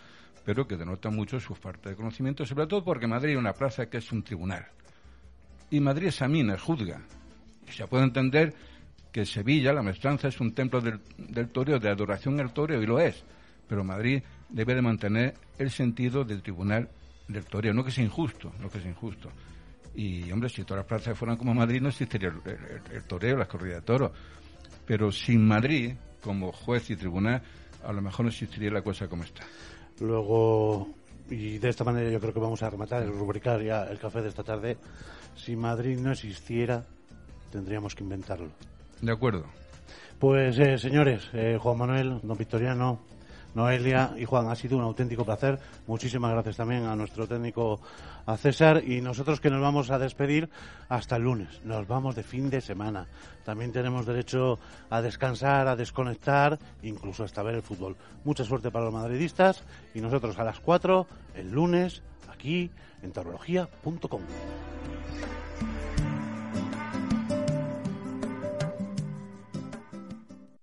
Speaker 6: pero que denotan mucho su falta de conocimiento, sobre todo porque Madrid es una plaza que es un tribunal. Y Madrid examina, juzga. Y se puede entender que Sevilla, la maestranza, es un templo del, del toreo, de adoración al toreo, y lo es. Pero Madrid debe de mantener el sentido del tribunal del toreo, no que sea injusto, no que sea injusto. Y, hombre, si todas las plazas fueran como Madrid, no existiría el, el- el toreo, las corridas de toros. Pero sin Madrid, como juez y tribunal, a lo mejor no existiría la cosa como está.
Speaker 3: Luego, y de esta manera yo creo que vamos a rematar, rubricar ya el café de esta tarde. Si Madrid no existiera, tendríamos que inventarlo.
Speaker 6: De acuerdo.
Speaker 3: Pues eh, señores, eh, Juan Manuel, don Victoriano, Noelia y Juan, ha sido un auténtico placer. Muchísimas gracias también a nuestro técnico, a César, y nosotros que nos vamos a despedir hasta el lunes. Nos vamos de fin de semana. También tenemos derecho a descansar, a desconectar, incluso hasta ver el fútbol. Mucha suerte para los madridistas y nosotros a las 4 el lunes aquí en taurología.com.